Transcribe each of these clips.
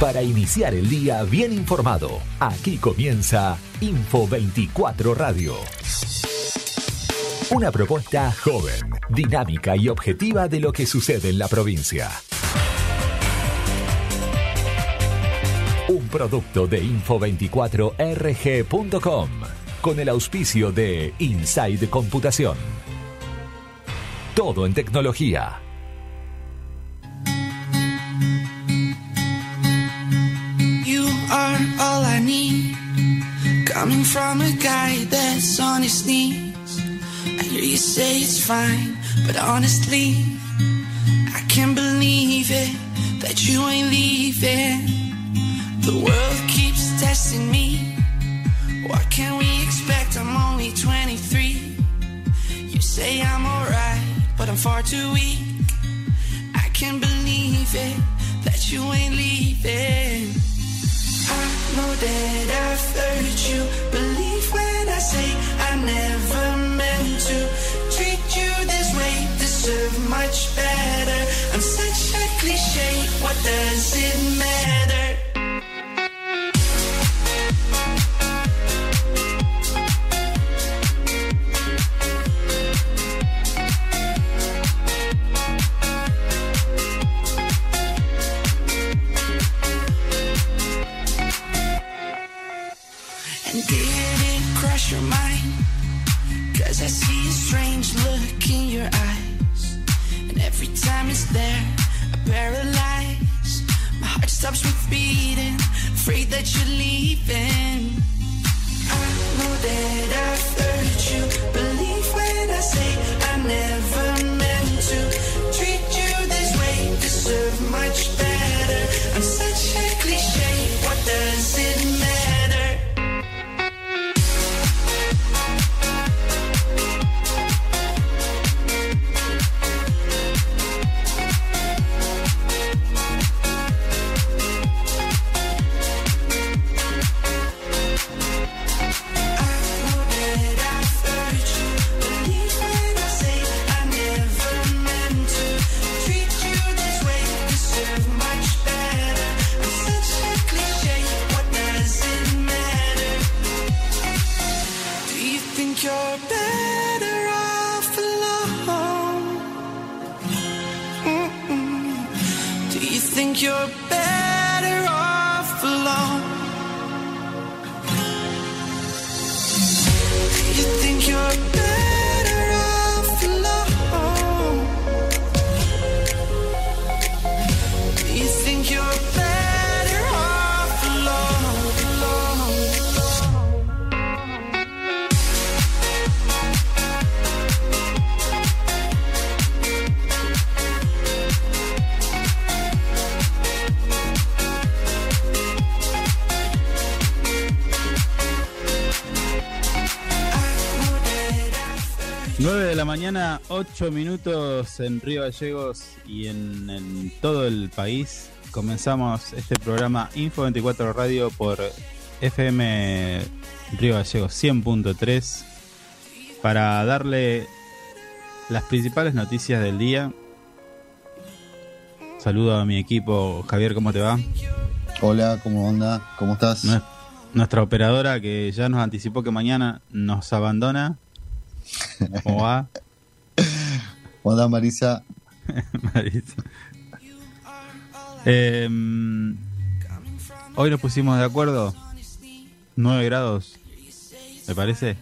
Para iniciar el día bien informado, aquí comienza Info 24 Radio. Una propuesta joven, dinámica y objetiva de lo que sucede en la provincia. Un producto de info24rg.com con el auspicio de Inside Computación. Todo en tecnología. Coming from a guy that's on his knees. I hear you say it's fine, but honestly, I can't believe it that you ain't leaving. The world keeps testing me. What can we expect? I'm only 23. You say I'm alright, but I'm far too weak. I can't believe it that you ain't leaving. I know that I've hurt you. Believe when I say I never meant to treat you this way. Deserve much better. I'm such a cliche. What does it matter? Cause I see a strange look in your eyes. And every time it's there, I paralyze. My heart stops with beating, afraid that you're leaving. I know that I've hurt you. Believe when I say I never meant to treat you this way. Deserve much better. I'm such a cliche. What does it matter? 9 de la mañana, 8 minutos en Río Gallegos y en, todo el país. Comenzamos este programa Info 24 Radio por FM Río Gallegos 100.3 para darle las principales noticias del día. Saludo a mi equipo. Javier, ¿cómo te va? Hola, ¿cómo onda? ¿Cómo estás? Nuestra operadora que ya nos anticipó que mañana nos abandona ¿Cómo va? ¿Cómo anda Marisa? Marisa. Em, hoy nos pusimos de acuerdo. 9 grados. ¿Me parece?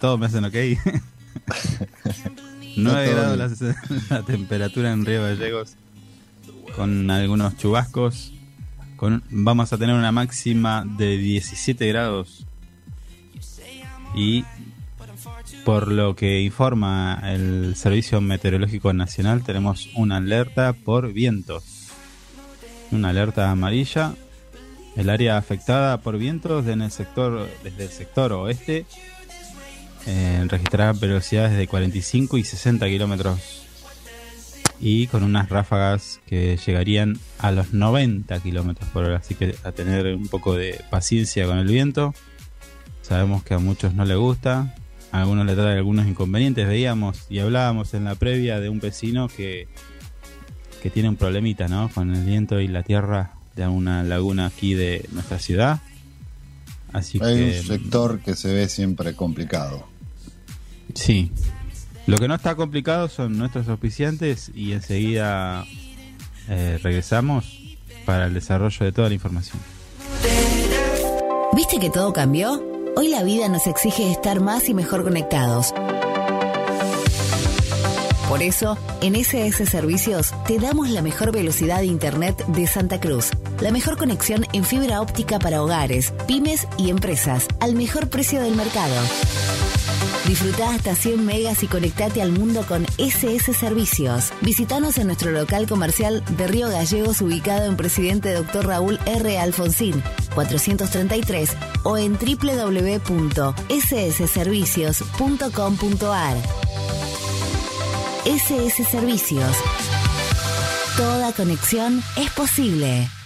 Todos me hacen ok. 9 todo grados la, la temperatura en Río Gallegos. Con algunos chubascos. Con, vamos a tener una máxima de 17 grados. Y por lo que informa el Servicio Meteorológico Nacional, tenemos una alerta por vientos. Una alerta amarilla. El área afectada por vientos en el sector, desde el sector oeste eh, registrará velocidades de 45 y 60 kilómetros y con unas ráfagas que llegarían a los 90 kilómetros por hora. Así que a tener un poco de paciencia con el viento. Sabemos que a muchos no les gusta, a algunos le trae algunos inconvenientes. Veíamos y hablábamos en la previa de un vecino que, que tiene un problemita, ¿no? Con el viento y la tierra de una laguna aquí de nuestra ciudad. Así Hay que un sector que se ve siempre complicado. sí. Lo que no está complicado son nuestros auspiciantes y enseguida eh, regresamos para el desarrollo de toda la información. ¿Viste que todo cambió? Hoy la vida nos exige estar más y mejor conectados. Por eso, en SS Servicios te damos la mejor velocidad de Internet de Santa Cruz. La mejor conexión en fibra óptica para hogares, pymes y empresas, al mejor precio del mercado. Disfruta hasta 100 megas y conectate al mundo con SS Servicios. Visítanos en nuestro local comercial de Río Gallegos ubicado en Presidente Dr. Raúl R. Alfonsín, 433 o en www.ssservicios.com.ar. SS Servicios. Toda conexión es posible.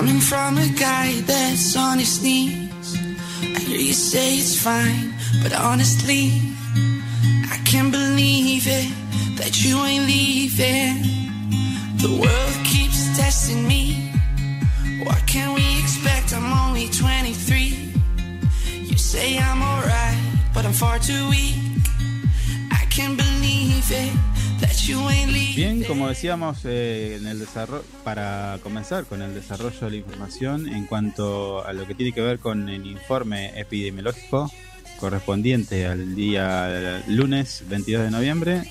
Coming from a guy that's on his knees. I hear you say it's fine, but honestly, I can't believe it that you ain't leaving. The world keeps testing me. What can we expect? I'm only 23. You say I'm alright, but I'm far too weak. I can't believe it Bien, como decíamos eh, en el desarrollo, para comenzar con el desarrollo de la información en cuanto a lo que tiene que ver con el informe epidemiológico correspondiente al día lunes 22 de noviembre,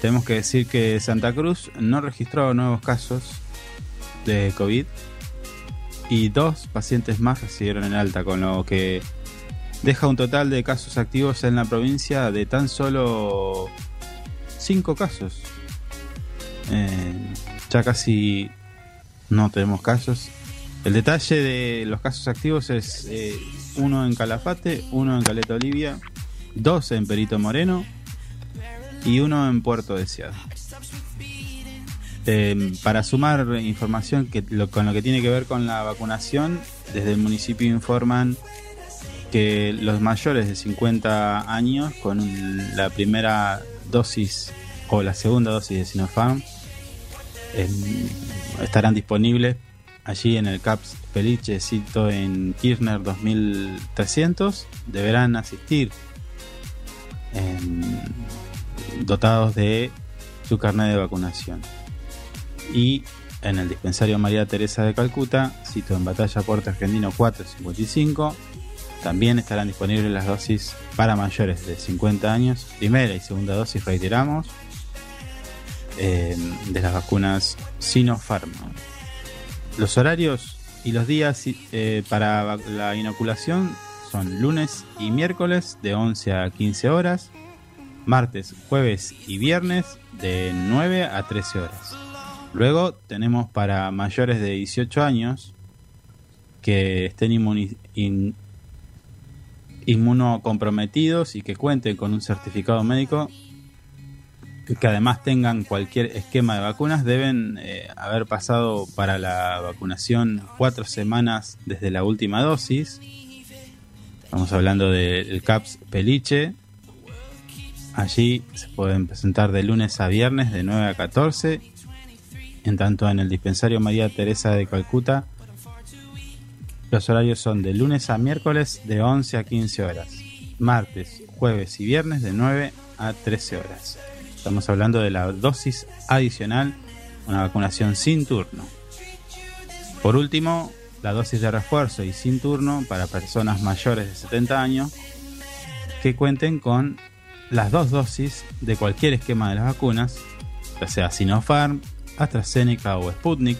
tenemos que decir que Santa Cruz no registró nuevos casos de COVID y dos pacientes más recibieron el alta, con lo que deja un total de casos activos en la provincia de tan solo 5 casos. Eh, ya casi no tenemos casos. El detalle de los casos activos es eh, uno en Calafate, uno en Caleta Olivia, dos en Perito Moreno y uno en Puerto Deseado. Eh, para sumar información que lo- con lo que tiene que ver con la vacunación, desde el municipio informan que los mayores de 50 años con la primera dosis o la segunda dosis de Sinopharm eh, estarán disponibles allí en el CAPS Peliche, cito en Kirchner 2300. Deberán asistir em, dotados de su carnet de vacunación. Y en el dispensario María Teresa de Calcuta, cito en Batalla Puerto Argentino 455, también estarán disponibles las dosis para mayores de 50 años, primera y segunda dosis, reiteramos, eh, de las vacunas Sinopharm. Los horarios y los días eh, para la inoculación son lunes y miércoles de 11 a 15 horas, martes, jueves y viernes de 9 a 13 horas. Luego tenemos para mayores de 18 años que estén in- inmunocomprometidos y que cuenten con un certificado médico que además tengan cualquier esquema de vacunas deben eh, haber pasado para la vacunación cuatro semanas desde la última dosis. Estamos hablando del CAPS Peliche. Allí se pueden presentar de lunes a viernes de 9 a 14. En tanto en el dispensario María Teresa de Calcuta los horarios son de lunes a miércoles de 11 a 15 horas. Martes, jueves y viernes de 9 a 13 horas. Estamos hablando de la dosis adicional, una vacunación sin turno. Por último, la dosis de refuerzo y sin turno para personas mayores de 70 años que cuenten con las dos dosis de cualquier esquema de las vacunas, ya sea Sinopharm, AstraZeneca o Sputnik,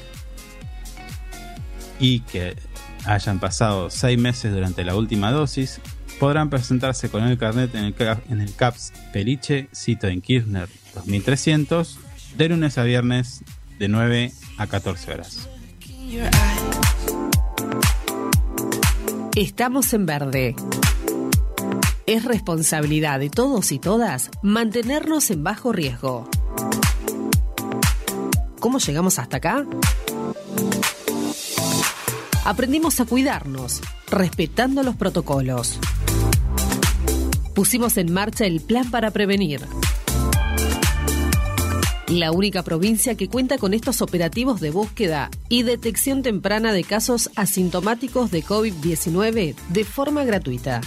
y que hayan pasado seis meses durante la última dosis, podrán presentarse con el carnet en el, CAPS Peliche, cito en Kirchner 2300, de lunes a viernes de 9 a 14 horas. Estamos en verde. Es responsabilidad de todos y todas mantenernos en bajo riesgo. ¿Cómo llegamos hasta acá? Aprendimos a cuidarnos, respetando los protocolos. Pusimos en marcha el plan para prevenir. La única provincia que cuenta con estos operativos de búsqueda y detección temprana de casos asintomáticos de COVID-19 de forma gratuita.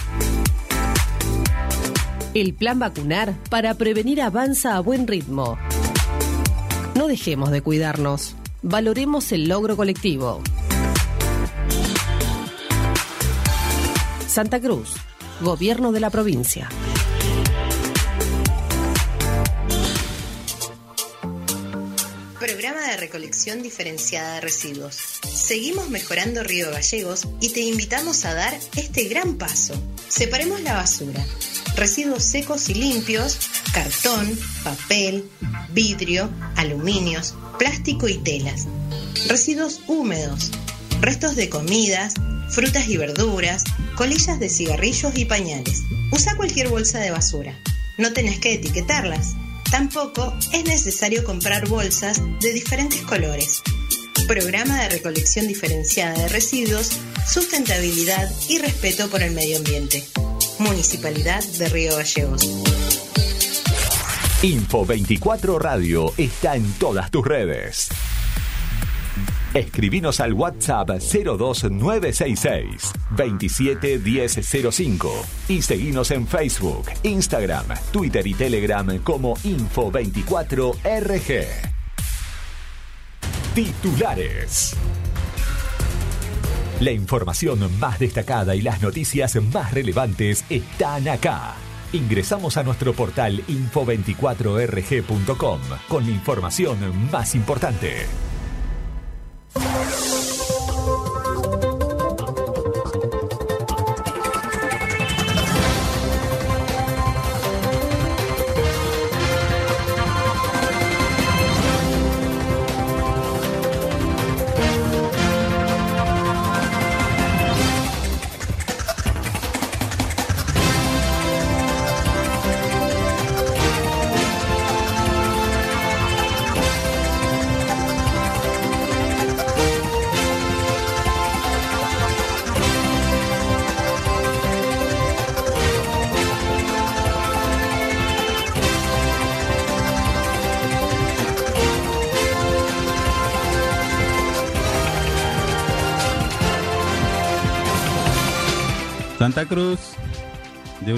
El plan vacunar para prevenir avanza a buen ritmo. No dejemos de cuidarnos. Valoremos el logro colectivo. Santa Cruz, Gobierno de la provincia. Programa de recolección diferenciada de residuos. Seguimos mejorando Río Gallegos y te invitamos a dar este gran paso. Separemos la basura. Residuos secos y limpios, cartón, papel, vidrio, aluminios, plástico y telas. Residuos húmedos, restos de comidas, frutas y verduras, colillas de cigarrillos y pañales. Usa cualquier bolsa de basura. No tenés que etiquetarlas. Tampoco es necesario comprar bolsas de diferentes colores. Programa de recolección diferenciada de residuos, sustentabilidad y respeto por el medio ambiente. Municipalidad de Río Gallegos. Info 24 Radio está en todas tus redes. Escribinos al WhatsApp 02966 271005 y seguinos en Facebook, Instagram, Twitter y Telegram como Info24RG. Titulares. La información más destacada y las noticias más relevantes están acá. Ingresamos a nuestro portal info24rg.com con la información más importante. Santa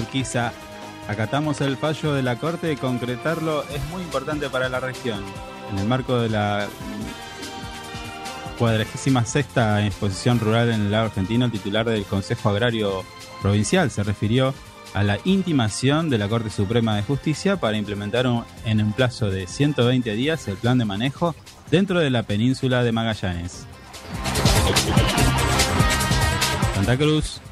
Urquiza, acatamos el fallo de la Corte, concretarlo es muy importante para la región. En el marco de la cuadragésima sexta exposición rural en el lado argentino, el titular del Consejo Agrario Provincial se refirió a la intimación de la Corte Suprema de Justicia para implementar en un plazo de 120 días el plan de manejo dentro de la península de Magallanes. Santa Cruz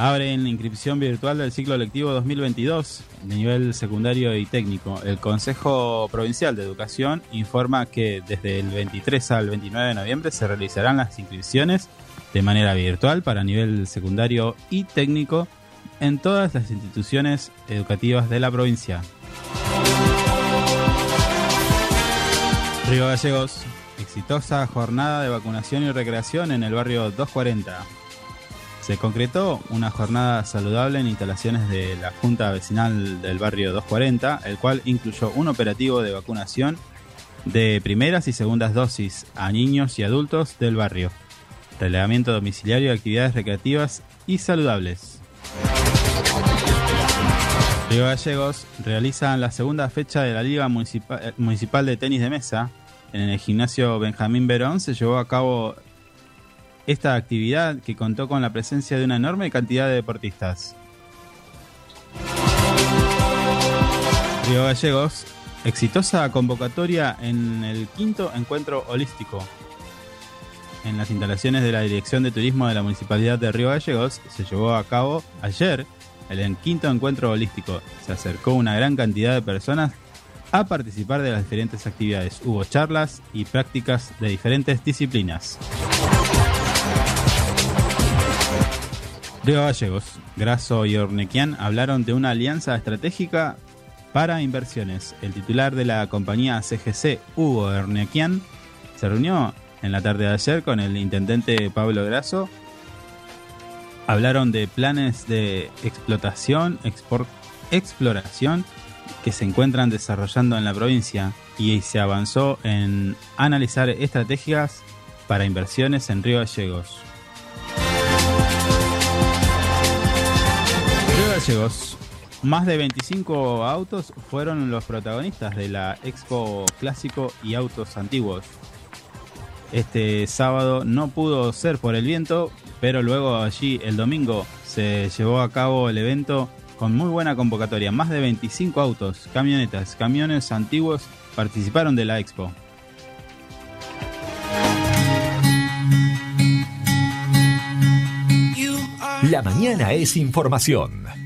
abre en la inscripción virtual del ciclo lectivo 2022 de nivel secundario y técnico. El Consejo Provincial de Educación informa que desde el 23 al 29 de noviembre se realizarán las inscripciones de manera virtual para nivel secundario y técnico en todas las instituciones educativas de la provincia. Río Gallegos, exitosa jornada de vacunación y recreación en el barrio 240. Se concretó una jornada saludable en instalaciones de la Junta Vecinal del barrio 240, el cual incluyó un operativo de vacunación de primeras y segundas dosis a niños y adultos del barrio, relevamiento domiciliario de actividades recreativas y saludables. Río Gallegos realizan la segunda fecha de la Liga eh, Municipal de Tenis de Mesa. En el gimnasio Benjamín Verón se llevó a cabo esta actividad que contó con la presencia de una enorme cantidad de deportistas. Río Gallegos, exitosa convocatoria en el quinto encuentro holístico. En las instalaciones de la Dirección de Turismo de la Municipalidad de Río Gallegos se llevó a cabo ayer el quinto encuentro holístico. Se acercó una gran cantidad de personas a participar de las diferentes actividades. Hubo charlas y prácticas de diferentes disciplinas. Río Gallegos, Grasso y Ornequian hablaron de una alianza estratégica para inversiones. El titular de la compañía CGC, Hugo Ornequian, se reunió en la tarde de ayer con el intendente Pablo Grasso. Hablaron de planes de explotación, exploración que se encuentran desarrollando en la provincia y se avanzó en analizar estrategias para inversiones en Río Gallegos. Más de 25 autos fueron los protagonistas de la Expo Clásico y Autos Antiguos. Este sábado no pudo ser por el viento, pero luego allí el domingo se llevó a cabo el evento con muy buena convocatoria. Más de 25 autos, camionetas, camiones antiguos participaron de la expo. La mañana es información.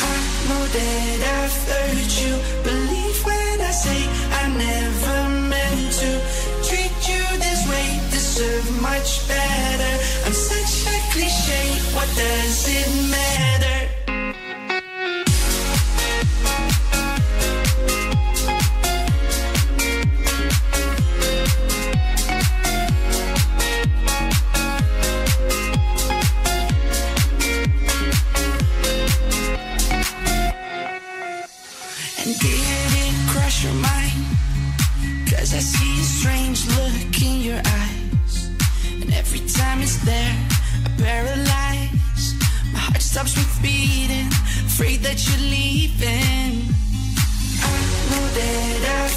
I know that I've hurt you. Believe when I say I never meant to treat you this way. Deserve much better. I'm such a cliche. What does it matter? Beating, afraid that you're leaving. I know that I've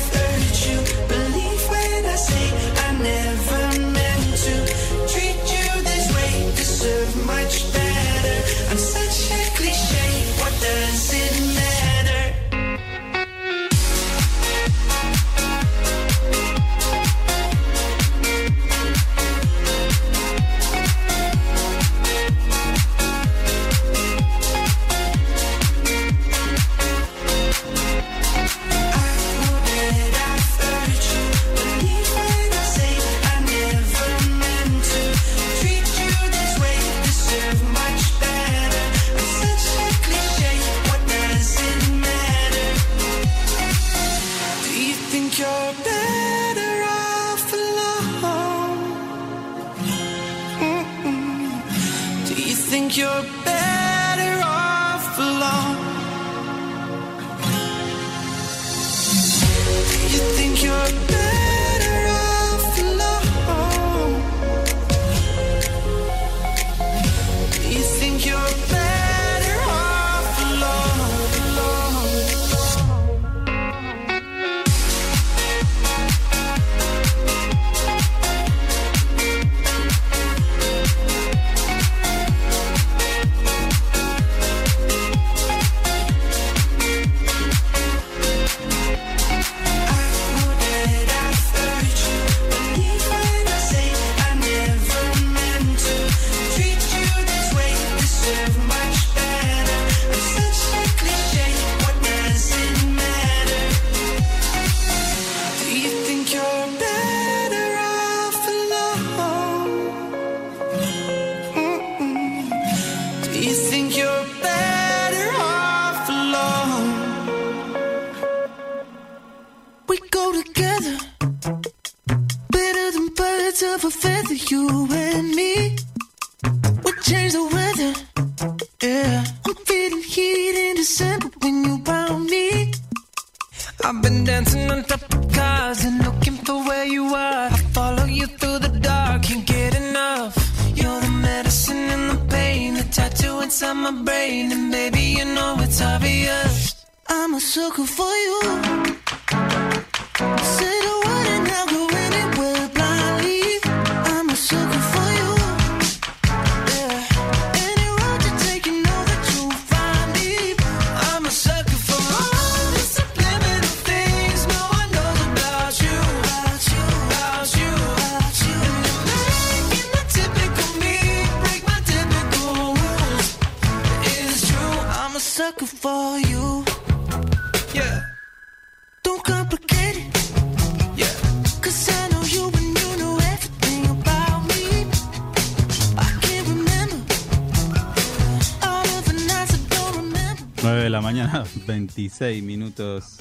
mañana, 26 minutos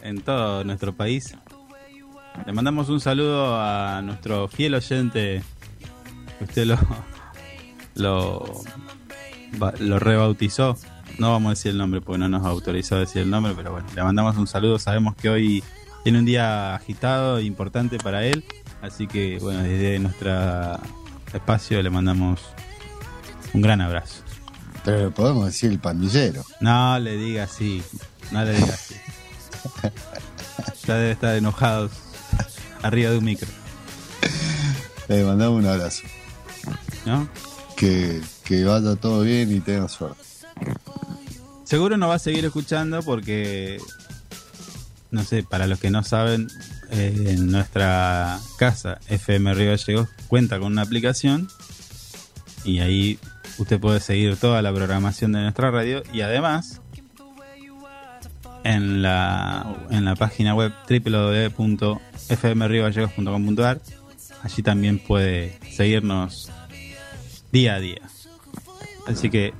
en todo nuestro país. Le mandamos un saludo a nuestro fiel oyente. Usted lo, lo rebautizó. No vamos a decir el nombre porque no nos autorizó a decir el nombre, pero bueno, le mandamos un saludo. Sabemos que hoy tiene un día agitado e importante para él. Así que, bueno, desde nuestro espacio le mandamos un gran abrazo. Pero podemos decir el pandillero. No le diga así. No le diga así. Ya debe estar enojados arriba de un micro, Le mandamos un abrazo. ¿no? Que, que vaya todo bien y tenga suerte. Seguro nos va a seguir escuchando porque, no sé, para los que no saben, eh, en nuestra casa FM Río Gallegos cuenta con una aplicación y ahí usted puede seguir toda la programación de nuestra radio y además en la, en la página web www.fmriogallegos.com.ar allí también puede seguirnos día a día. Así que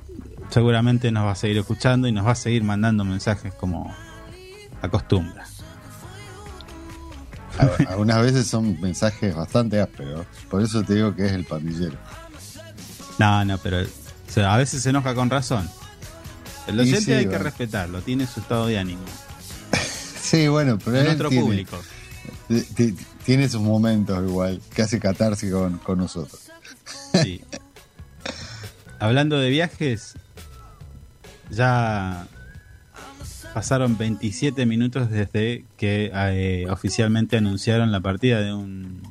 seguramente nos va a seguir escuchando y nos va a seguir mandando mensajes como acostumbra. Algunas veces son mensajes bastante ásperos. Por eso te digo que es el pandillero. No, no, pero o sea, a veces se enoja con razón. El sí, hay que respetarlo, tiene su estado de ánimo. Sí, bueno, pero Es nuestro tiene, público. ti- ti- tiene sus momentos igual, que hace catarse con, con nosotros. Sí. Hablando de viajes, ya pasaron 27 minutos desde que eh, oficialmente anunciaron la partida de un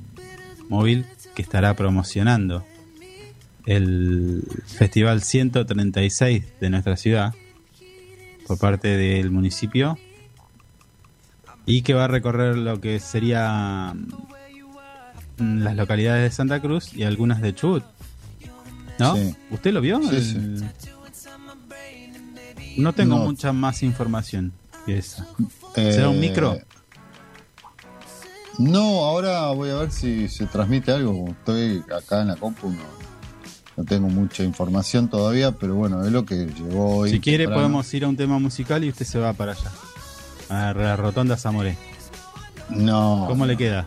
móvil que estará promocionando el Festival 136 de nuestra ciudad por parte del municipio y que va a recorrer lo que sería mm, las localidades de Santa Cruz y algunas de Chubut. ¿No? Sí. ¿Usted lo vio? Sí, El- sí. No tengo No. mucha más información que esa. Eh, ¿Será un micro? No, ahora voy a ver si se transmite algo. Estoy acá en la compu, no, no tengo mucha información todavía, pero bueno, es lo que llegó hoy. Si quiere temprano. podemos ir a un tema musical y usted se va para allá. A la Rotonda Zamoré. No. ¿Cómo le queda?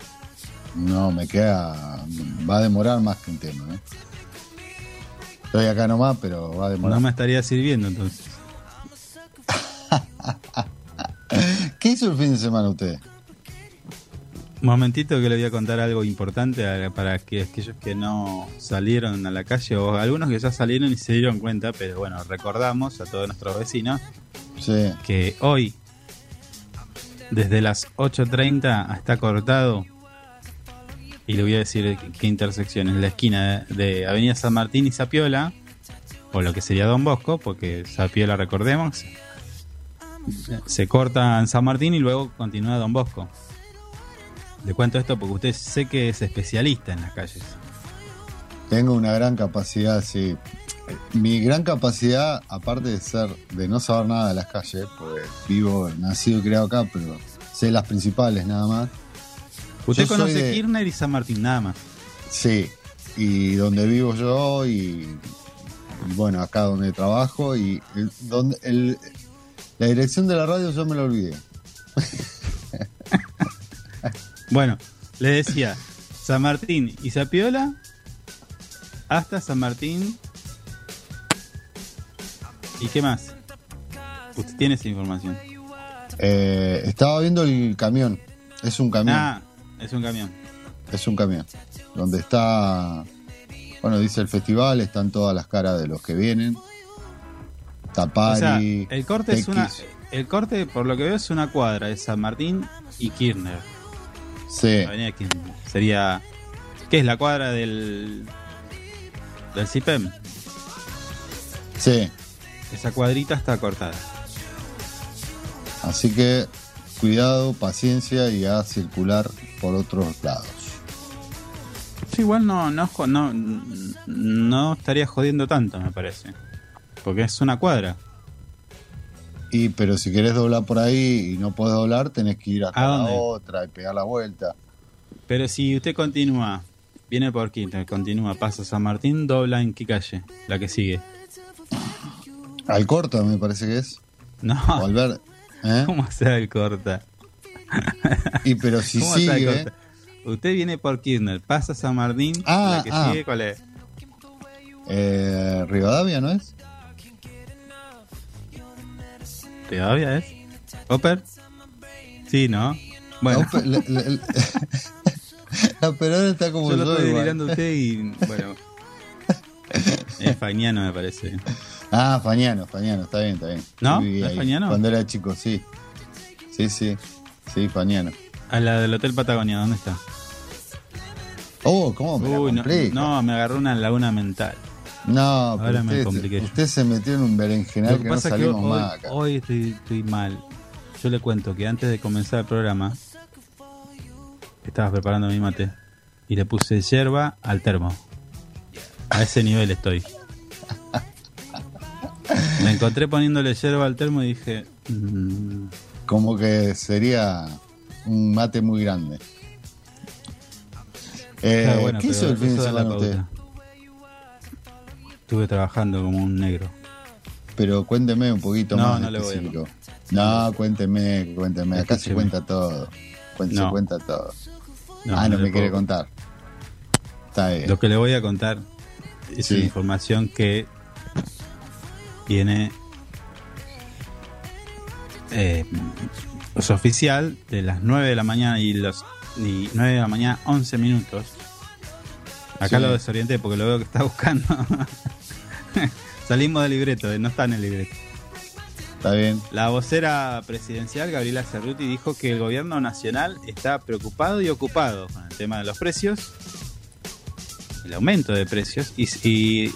No, me queda. Va a demorar más que un tema, ¿eh? Estoy acá nomás, pero va a demorar. No me estaría sirviendo entonces. ¿Qué hizo el fin de semana usted? Un momentito que le voy a contar algo importante para que aquellos que no salieron a la calle o algunos que ya salieron y se dieron cuenta, pero bueno, recordamos a todos nuestros vecinos Sí. que hoy, desde las 8.30 está cortado, y le voy a decir qué intersección, es la esquina de, de Avenida San Martín y Zapiola, o lo que sería Don Bosco, porque Zapiola, recordemos, se corta en San Martín y luego continúa Don Bosco. Le cuento esto porque usted sé que es especialista en las calles. Tengo una gran capacidad, sí. Mi gran capacidad, aparte de ser, de no saber nada de las calles, pues vivo, nacido y criado acá, pero sé las principales nada más. Usted Yo conoce de- Kirchner y San Martín, nada más. Sí, y donde vivo yo y, y bueno, acá donde trabajo y el- donde el, la dirección de la radio yo me la olvidé. Bueno, le decía, San Martín y Zapiola hasta San Martín. ¿Y qué más? Usted tiene esa información. Eh, estaba viendo el camión, es un camión, Ah, es un camión. es un camión, donde está, bueno, dice el festival, están todas las caras de los que vienen. O Tapari, sea, el corte es una. El corte, por lo que veo, es una cuadra de San Martín y Kirchner. Sí, Avenida Kirchner. Sería. ¿Qué es la cuadra del. del CIPEM? sí. Esa cuadrita está cortada. Así que cuidado, paciencia y a circular por otros lados. Sí, igual no, no, no, no estaría jodiendo tanto, me parece. Porque es una cuadra. Y pero si querés doblar por ahí y no podés doblar, tenés que ir a, ¿A la otra y pegar la vuelta. Pero si usted continúa, viene por Quinta, continúa, pasa San Martín, dobla en qué calle, la que sigue. Al corto me parece que es. No, O al ver. ¿eh? ¿cómo hacer el corta? Y pero si ¿Cómo hacer el sigue. corta? Usted viene por Kirchner, pasa San Martín, Ah, la que ah. sigue, ¿cuál es? Eh, Rivadavia, ¿no es? ¿Todavía es? ¿Oper? Sí, ¿no? Bueno, La, la- la- la- la operadora está como yo lo estoy delirando a usted y bueno. Es Fagnano me parece. Ah, Fañano, Fañano, está bien, está bien. ¿No? Yo viví ¿No es ahí Fagnano? Cuando era chico, sí. Sí, sí. Sí, Fañano. A la del Hotel Patagonia, ¿dónde está? Oh, ¿cómo me Uy, no, no, me agarró una laguna mental. No, pero Ahora me usted, yo. se metió en un berenjenal Lo que, que no pasa que salimos hoy, más acá. hoy estoy, estoy mal. Yo le cuento que antes de comenzar el programa estaba preparando mi mate y le puse yerba al termo. A ese nivel estoy. Me encontré poniéndole yerba al termo y dije, mm, Como que sería un mate muy grande. Eh, claro, bueno, ¿Qué hizo el fin de semana usted? pauta. Estuve trabajando como un negro. Pero cuénteme un poquito No, más no le voy a- específico. No, cuénteme, cuénteme. Acá se cuenta todo. Cuenta- Se No. cuenta todo. No, ah, no, no me quiere puedo- contar. Está bien. Lo que le voy a contar es Sí. información que viene eh, es oficial de las 9 de la mañana y los y 9 de la mañana 11 minutos. Acá Sí. lo desorienté porque lo veo que está buscando. Salimos del libreto, eh, no está en el libreto. Está bien. La vocera presidencial, Gabriela Cerruti, dijo que el gobierno nacional está preocupado y ocupado con el tema de los precios, el aumento de precios, y, y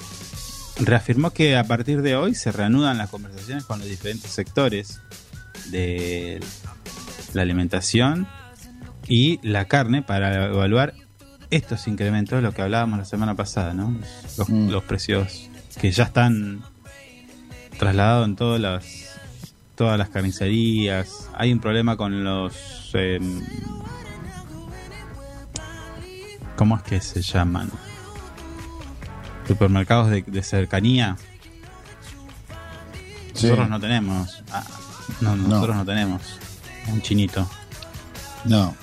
reafirmó que a partir de hoy se reanudan las conversaciones con los diferentes sectores de la alimentación y la carne para evaluar estos incrementos, lo que hablábamos la semana pasada, ¿no? Los, Mm. los precios que ya están trasladados en todas las todas las carnicerías. Hay un problema con los em, ¿cómo es que se llaman? Supermercados de, de cercanía. Sí. Nosotros no tenemos. ah, no, No. nosotros no tenemos un chinito. No.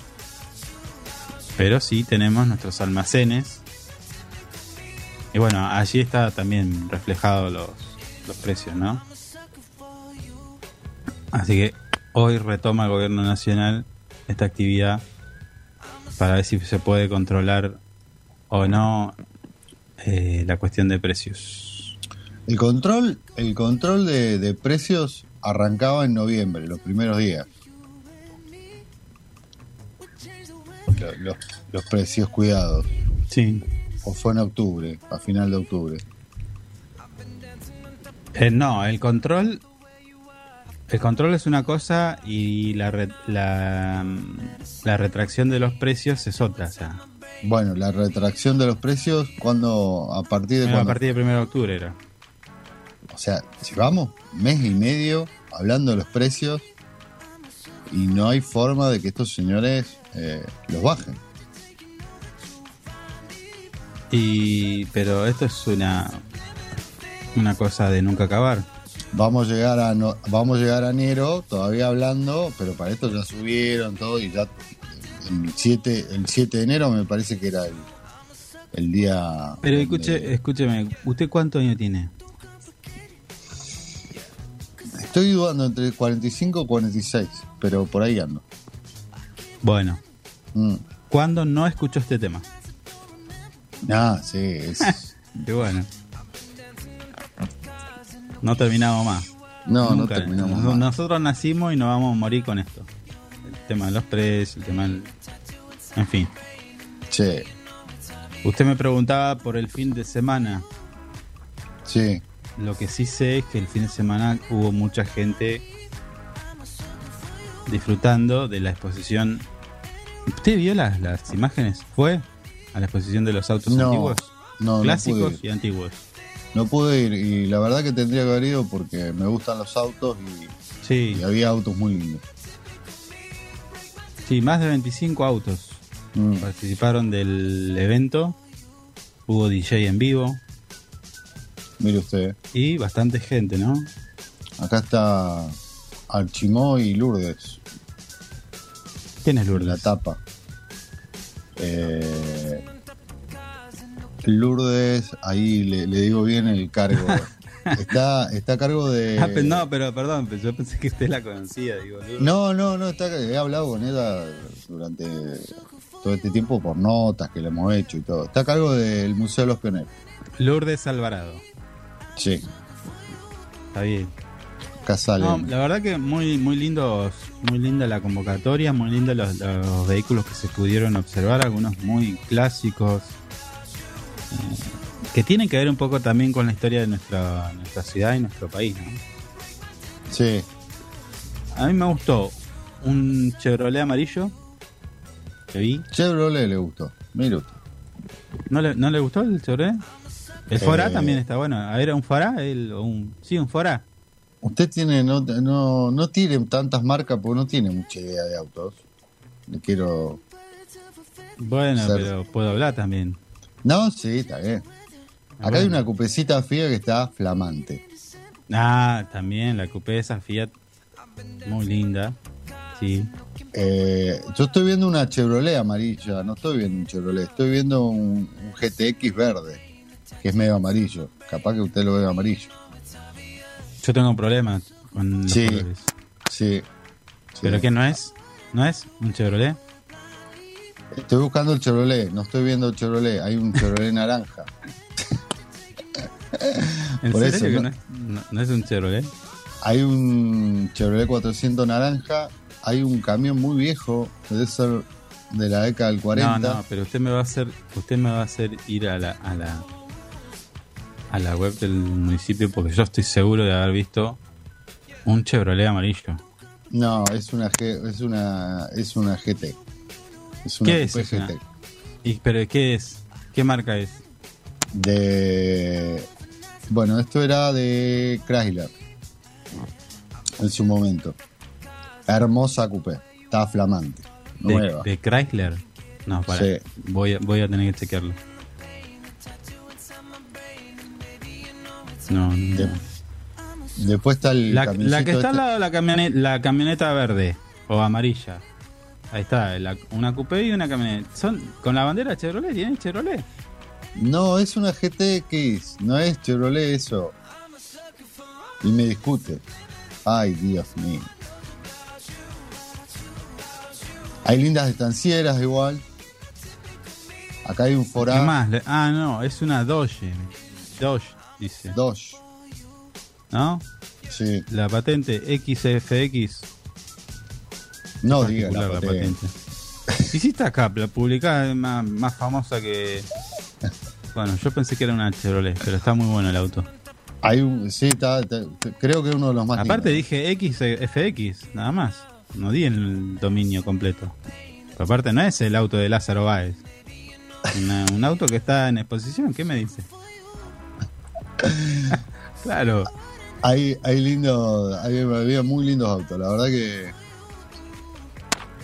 pero sí tenemos nuestros almacenes. Y bueno, allí está también reflejado los, los precios, ¿no? Así que hoy retoma el gobierno nacional esta actividad para ver si se puede controlar o no eh, la cuestión de precios. El control, el control de, de precios arrancaba en noviembre, los primeros días. Lo- Los, los precios cuidados. Sí. O fue en octubre, a final de octubre. Eh, no, el control. El control es una cosa y la, re- la, la retracción de los precios es otra. O sea, Bueno, la retracción de los precios, cuando a partir de a cuándo? partir del 1 de octubre era. O sea, llevamos mes y medio hablando de los precios y no hay forma de que estos señores eh, los bajen. Y, pero esto es una, una cosa de nunca acabar. Vamos a llegar a no- vamos a llegar a enero todavía hablando, pero para esto ya subieron todo y ya el 7, el 7 de enero me parece que era el, el día. Pero escuche, escúcheme, ¿usted cuántos años tiene? Estoy dudando entre 45 y 46, pero por ahí ando. Bueno, Mm. ¿cuándo no escuchó este tema? Ah, sí, es- Y bueno. No terminamos más. no, Nunca. no terminamos. Nos- más. Nosotros nacimos y nos vamos a morir con esto. El tema de los precios, el tema del... En fin. Che, Usted me preguntaba por el fin de semana. sí. Lo que sí sé es que el fin de semana hubo mucha gente disfrutando de la exposición. ¿Usted vio las, las imágenes? ¿Fue a la exposición de los autos No, antiguos? no, no Clásicos pude. y antiguos. no pude ir y la verdad que tendría que haber ido porque me gustan los autos y, Sí, y había autos muy lindos. sí, más de 25 autos Mm. participaron del evento. Hubo DJ en vivo Mire usted, y bastante gente, ¿no? acá está Archimó y Lourdes ¿Quién es en la Lourdes? tapa. Eh, Lourdes, ahí le, le digo bien el cargo. Está, está a cargo de. Ah, no, pero perdón, pero yo pensé que usted la conocía, digo. Lourdes. No, no, no, está, he hablado con ella durante todo este tiempo por notas que le hemos hecho y todo. Está a cargo del Museo de los Pioneros. Lourdes Alvarado. Sí, Está bien. No, la verdad que muy muy lindos, muy linda la convocatoria, muy lindos los, los vehículos que se pudieron observar, algunos muy clásicos, que tienen que ver un poco también con la historia de nuestra, nuestra ciudad y nuestro país. ¿no? Sí, A mí me gustó un Chevrolet amarillo que vi. Chevrolet le gustó. Mire usted. ¿No le, no le gustó el Chevrolet? El Fora Eh. también está bueno. A ver, un Fora, el, un, sí, un Fora. Usted tiene, no, no, no tiene tantas marcas porque no tiene mucha idea de autos. Le quiero. Bueno, Ser- pero puedo hablar también. No, sí, está bien. Acá Bueno. hay una cupecita fía que está flamante. Ah, también la coupé esa Fiat, muy linda. Sí. Eh, yo estoy viendo una Chevrolet amarilla, no estoy viendo un Chevrolet, estoy viendo un, un GTX verde, que es medio amarillo. Capaz que usted lo ve amarillo. Yo tengo problemas con los Sí. colores. Sí. sí. ¿Pero qué no es? ¿No es un Chevrolet? Estoy buscando el Chevrolet, no estoy viendo el Chevrolet, hay un Chevrolet naranja. ¿En Por serio eso, que ¿no? no, es, no- es un Chevrolet? Hay un Chevrolet 400 naranja, hay un camión muy viejo, debe ser de la década del 40. No, no, pero usted me va a hacer, usted me va a hacer ir a la, a la a la web del municipio porque yo estoy seguro de haber visto un Chevrolet amarillo. No, es una es una es una GT. Es una ¿Qué es? GT. ¿Y pero qué es? ¿Qué marca es? De bueno, esto era de Chrysler en su momento. Hermosa coupé, está flamante, ¿De, nueva. de Chrysler? No, para. Sí. Voy, a, voy a tener que chequearlo. No, no. De- Después está el La, la que está al este- lado de la camioneta, la camioneta verde o amarilla. Ahí está, la- una coupé y una camioneta. Son con la bandera Chevrolet, ¿tienen Chevrolet? No, es una GTX, no es Chevrolet eso. Y me discute. Ay, Dios mío. Hay lindas estancieras igual. Acá hay un ¿Qué Forá más? Ah, no, es una Dodge. Dodge, dice. Dodge. ¿No? Sí. La patente XFX. No diga particular la patente. Y sí está acá, la publicada es más, más famosa que... Bueno, yo pensé que era una Chevrolet, pero está muy bueno el auto. Hay un, sí, está, está- creo que es uno de los más Aparte lindos. dije XFX, nada más. No di el dominio completo. Pero aparte no es el auto de Lázaro Báez. Una- un auto que está en exposición, ¿qué me dice? claro. Hay, hay lindo, hay, había muy lindos autos. La verdad que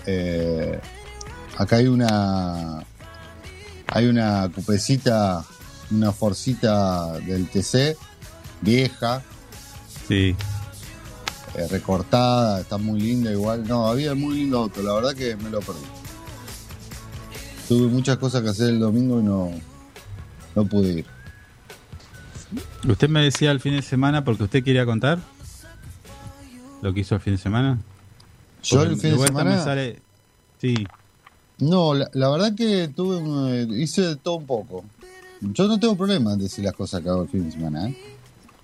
eh, acá hay una hay una cupecita, una forcita del TC vieja, Sí. eh, recortada, está muy linda igual. No, había muy lindo auto. La verdad que me lo perdí. Tuve muchas cosas que hacer el domingo y no no pude ir. ¿Usted me decía el fin de semana porque usted quería contar lo que hizo el fin de semana? Yo el fin de semana me sale... Sí, No, la, la verdad que tuve un- eh, hice de todo un poco. Yo no tengo problema en decir las cosas que hago el fin de semana. ¿eh?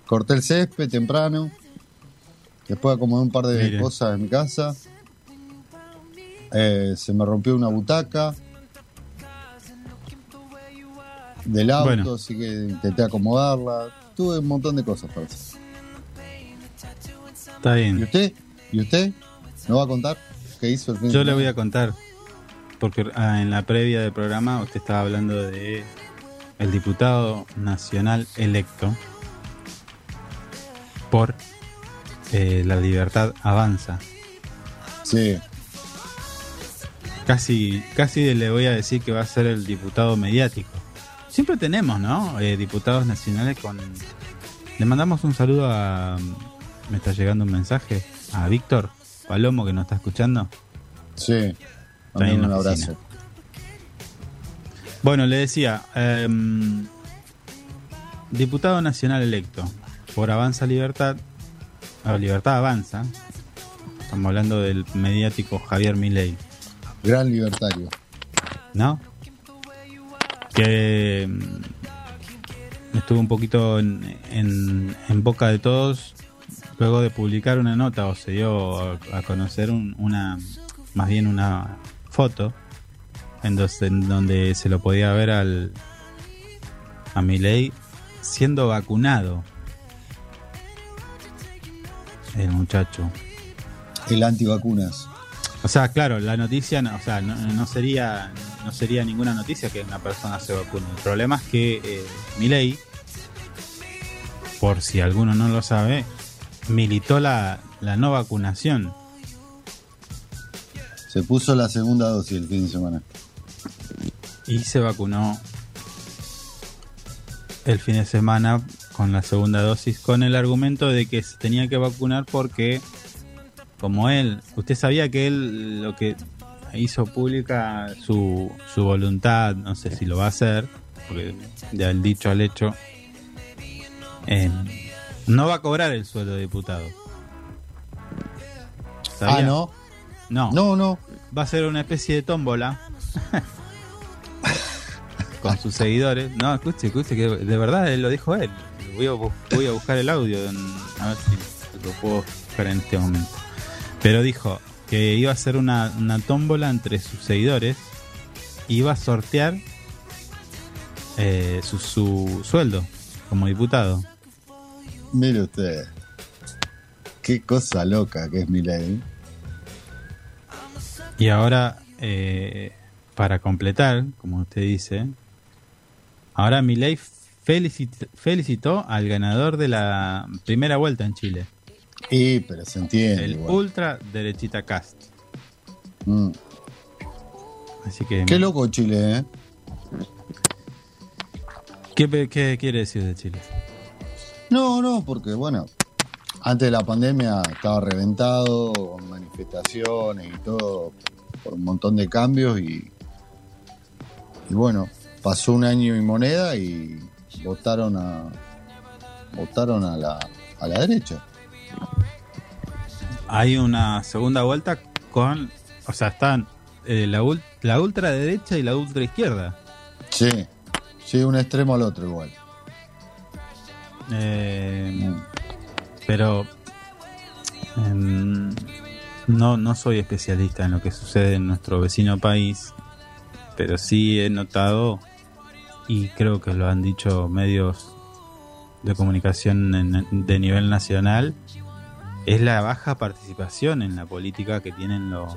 Corté el césped temprano. Después acomodé un par de Mire. cosas en mi casa. Eh, se me rompió una butaca del auto, Bueno. así que intenté acomodarla. Tuve un montón de cosas para hacer. está ¿Y bien. usted? ¿Y usted? ¿No va a contar qué hizo el fin de Yo le voy a contar. Porque ah, en la previa del programa usted estaba hablando de el diputado nacional electo por eh, la libertad avanza. Sí. Casi, casi le voy a decir que va a ser el diputado mediático. Siempre tenemos, ¿no? Eh, diputados nacionales con... Le mandamos un saludo a... Me está llegando un mensaje a Víctor Palomo que nos está escuchando. Sí. un abrazo. Bueno, le decía, em, diputado nacional electo por Avanza Libertad, o Libertad Avanza, estamos hablando del mediático Javier Milei. Gran libertario. ¿No? Que em, estuvo un poquito en, en, boca de todos luego de publicar una nota o se dio a, conocer una, más bien una foto en, donde se lo podía ver al a Milei siendo vacunado. El muchacho. El antivacunas. O sea, claro, la noticia, o sea, no, sería no sería ninguna noticia que una persona se vacune. El problema es que eh, Milei, por si alguno no lo sabe, militó la, la no vacunación. Se puso la segunda dosis el fin de semana y se vacunó el fin de semana con la segunda dosis con el argumento de que se tenía que vacunar porque como él, usted sabía que él lo que hizo pública su, su voluntad, no sé si lo va a hacer, porque ya el dicho al hecho, eh, no va a cobrar el sueldo de diputado. Ah, no. No. No, no. Va a ser una especie de tómbola. con sus seguidores. No, escuche, escuche, que de verdad lo dijo él. Voy a, voy a buscar el audio, a ver si lo puedo buscar en este momento. Pero dijo que iba a hacer una, una tómbola entre sus seguidores iba a sortear eh, su, su sueldo como diputado. Mire usted, qué cosa loca que es Miley. Y ahora, eh, para completar, como usted dice, Ahora Milei felicitó, felicitó al ganador de la primera vuelta en Chile. Y, pero se entiende. El ultra derechita cast. Mm. Así que. Qué loco Chile, ¿eh? ¿Qué, ¿Qué quiere decir de Chile? No, no, porque bueno, antes de la pandemia estaba reventado, con manifestaciones y todo, por un montón de cambios y, y bueno, pasó un año y moneda y votaron a votaron a la, a la derecha. Hay una segunda vuelta con, o sea, están eh, la, la ultraderecha y la ultra izquierda. Sí, sí, un extremo al otro igual. Eh, pero em, no, no soy especialista en lo que sucede en nuestro vecino país, pero sí he notado y creo que lo han dicho medios de comunicación de nivel nacional, es la baja participación en la política que tienen los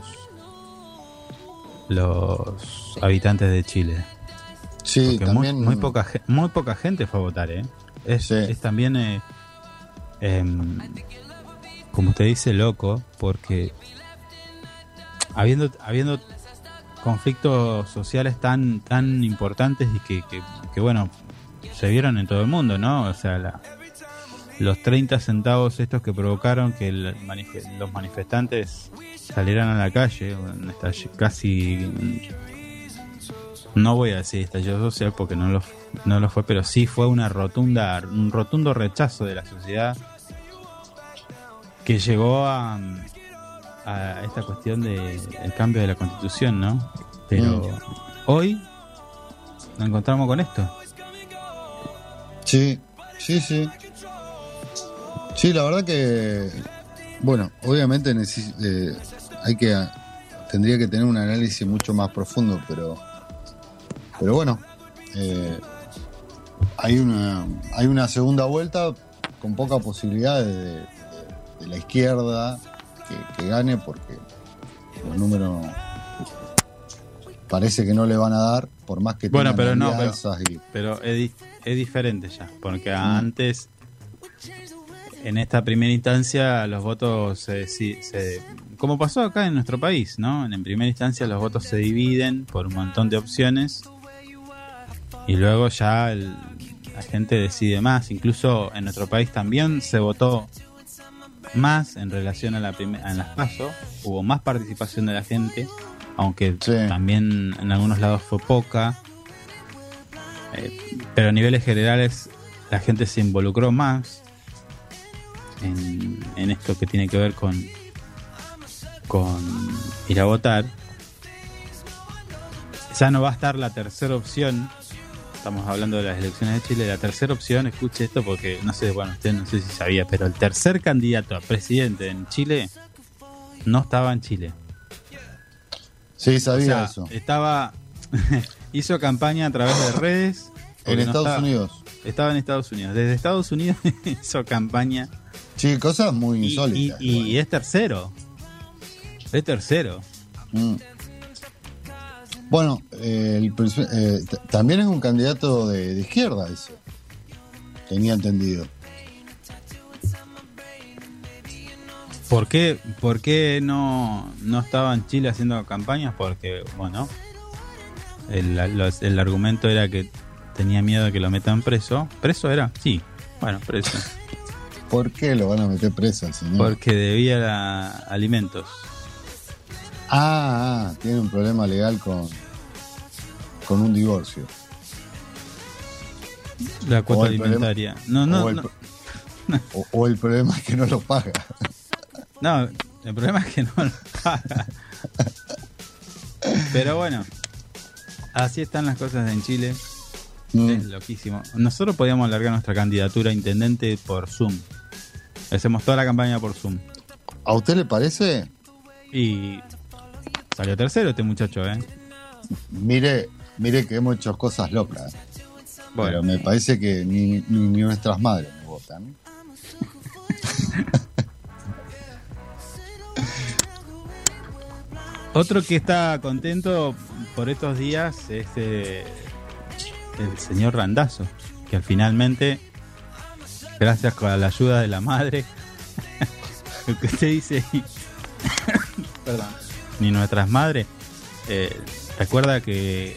los habitantes de Chile. Sí, también... muy, poca muy poca gente fue a votar, ¿eh? Es, es también eh, em, como usted dice loco porque habiendo habiendo conflictos sociales tan tan importantes y que, que, bueno se vieron en todo el mundo no o sea los 30 centavos estos que provocaron que los manifestantes salieran a la calle casi no voy a decir estallido social porque no lo no lo fue pero sí fue una rotunda un rotundo rechazo de la sociedad que llegó a a esta cuestión del cambio de la constitución, ¿no? Pero mm. hoy nos encontramos con esto. Sí, sí, sí. Sí, la verdad que, bueno, obviamente eh, hay que tendría que tener un análisis mucho más profundo, pero, pero bueno, eh, hay una hay una segunda vuelta con poca posibilidad de la izquierda que, gane porque los números parece que no le van a dar por más que bueno pero no pero, es, diferente ya porque mm. antes en esta primera instancia los votos se, se, como pasó acá en nuestro país, ¿no? En primera instancia los votos se dividen por un montón de opciones y luego ya la gente decide más. Incluso en nuestro país también se votó más en relación a la en las PASO, hubo más participación de la gente, aunque también en algunos lados fue poca. Eh, pero a niveles generales la gente se involucró más en, esto que tiene que ver con, con ir a votar. Ya no va a estar la tercera opción. Estamos hablando de las elecciones de Chile. La tercera opción, escuche esto porque no sé, bueno, usted no sé si sabía, pero el tercer candidato a presidente en Chile no estaba en Chile. Sí, sabía eso. Estaba, hizo campaña a través de redes. En Estados Unidos. Estaba en Estados Unidos. Desde Estados Unidos hizo campaña Sí, cosas muy insólitas. Y, es tercero. Es tercero. Mm. Bueno, eh, también es un candidato de, izquierda, eso. Tenía entendido. ¿Por qué, por qué no, no estaba en Chile haciendo campañas? Porque, bueno, el, el argumento era que tenía miedo de que lo metan preso. ¿Preso era? Sí, bueno, preso. ¿Por qué lo van a meter preso al señor? Porque debía alimentos. Ah, ah, tiene un problema legal con, con un divorcio. La cuota alimentaria. no, no, o, el, problema es que no lo paga. No, el problema es que no lo paga. Pero bueno, así están las cosas en Chile. Mm. Es loquísimo. Nosotros podíamos alargar nuestra candidatura a intendente por Zoom. Hacemos toda la campaña por Zoom. ¿A usted le parece? Y salió tercero este muchacho, ¿eh? Mire, mire que hemos hecho cosas locas. Pero me parece que ni, nuestras madres me votan. Otro que está contento por estos días es eh, el señor Randazo, que finalmente gracias a la ayuda de la madre. Lo que usted dice, perdón, ni nuestras madres. Eh, recuerda que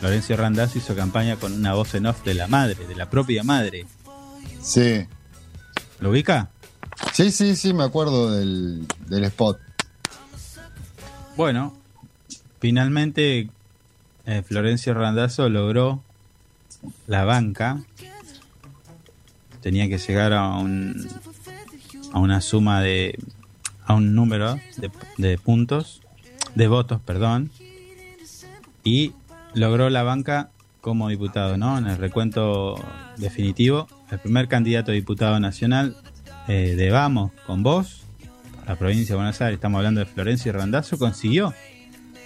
Lorenzo Randazzo hizo campaña con una voz en off de la madre, de la propia madre. Sí. ¿Lo ubica? Sí, sí, sí, me acuerdo del, del spot. Bueno, finalmente eh, Florencio Randazzo logró la banca tenía que llegar a un a una suma de a un número de, puntos de votos perdón y logró la banca como diputado no en el recuento definitivo el primer candidato a diputado nacional eh, de Vamos con vos la provincia de Buenos Aires estamos hablando de Florencio Randazzo consiguió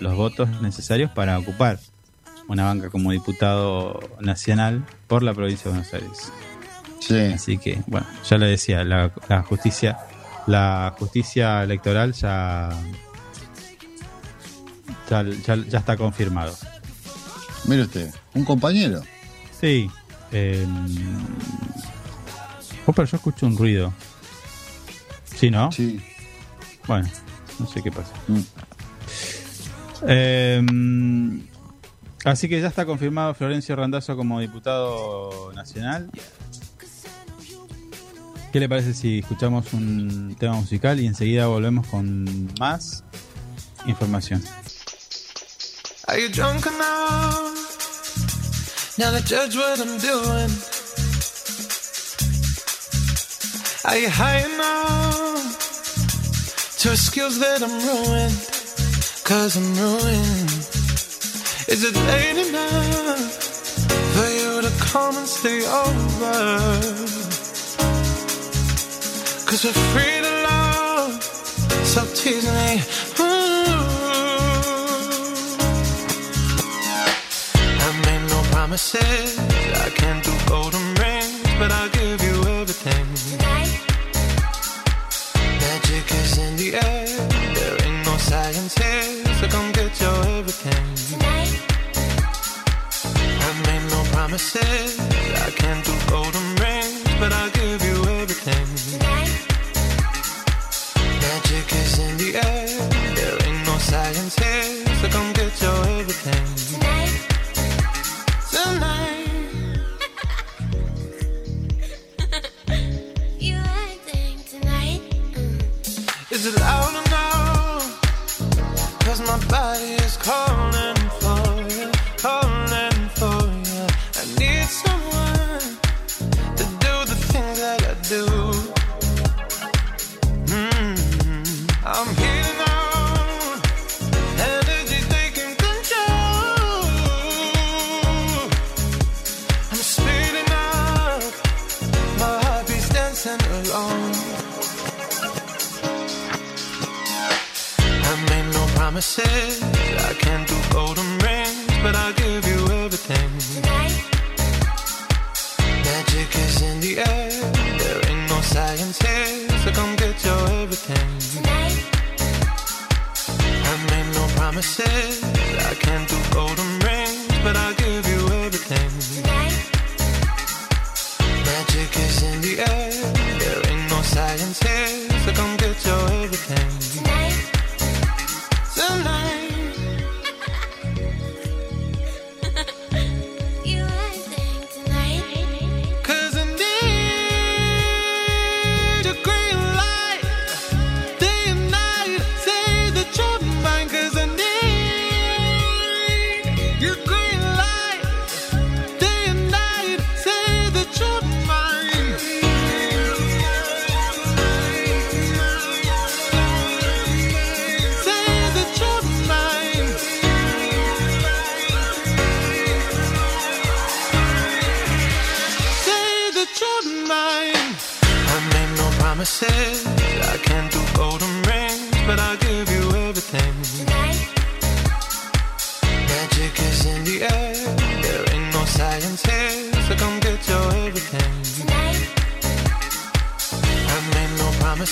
los votos necesarios para ocupar una banca como diputado nacional por la provincia de Buenos Aires. Así que, bueno, ya le decía, la, justicia la justicia electoral ya, ya, está confirmado. Mire usted, un compañero. Sí. Eh, oh, pero yo escucho un ruido. ¿Sí, no? Sí. Bueno, no sé qué pasa. Mm. Em, así que ya está confirmado Florencio Randazzo como diputado nacional. ¿Qué le parece si escuchamos un tema musical y enseguida volvemos con más información? Are you drunk enough now to judge what I'm doing? Are you high enough to skills that I'm ruined? Cause I'm ruined. Is it late enough for you to come and stay over? Cause we're free to love. Stop teasing me. Mm-hmm. I made no promises. I can't do golden rings, but I'll give you everything. Tonight. Magic is in the air. There ain't no science here, so come get your everything. Tonight. I made no promises. I can't do golden body is.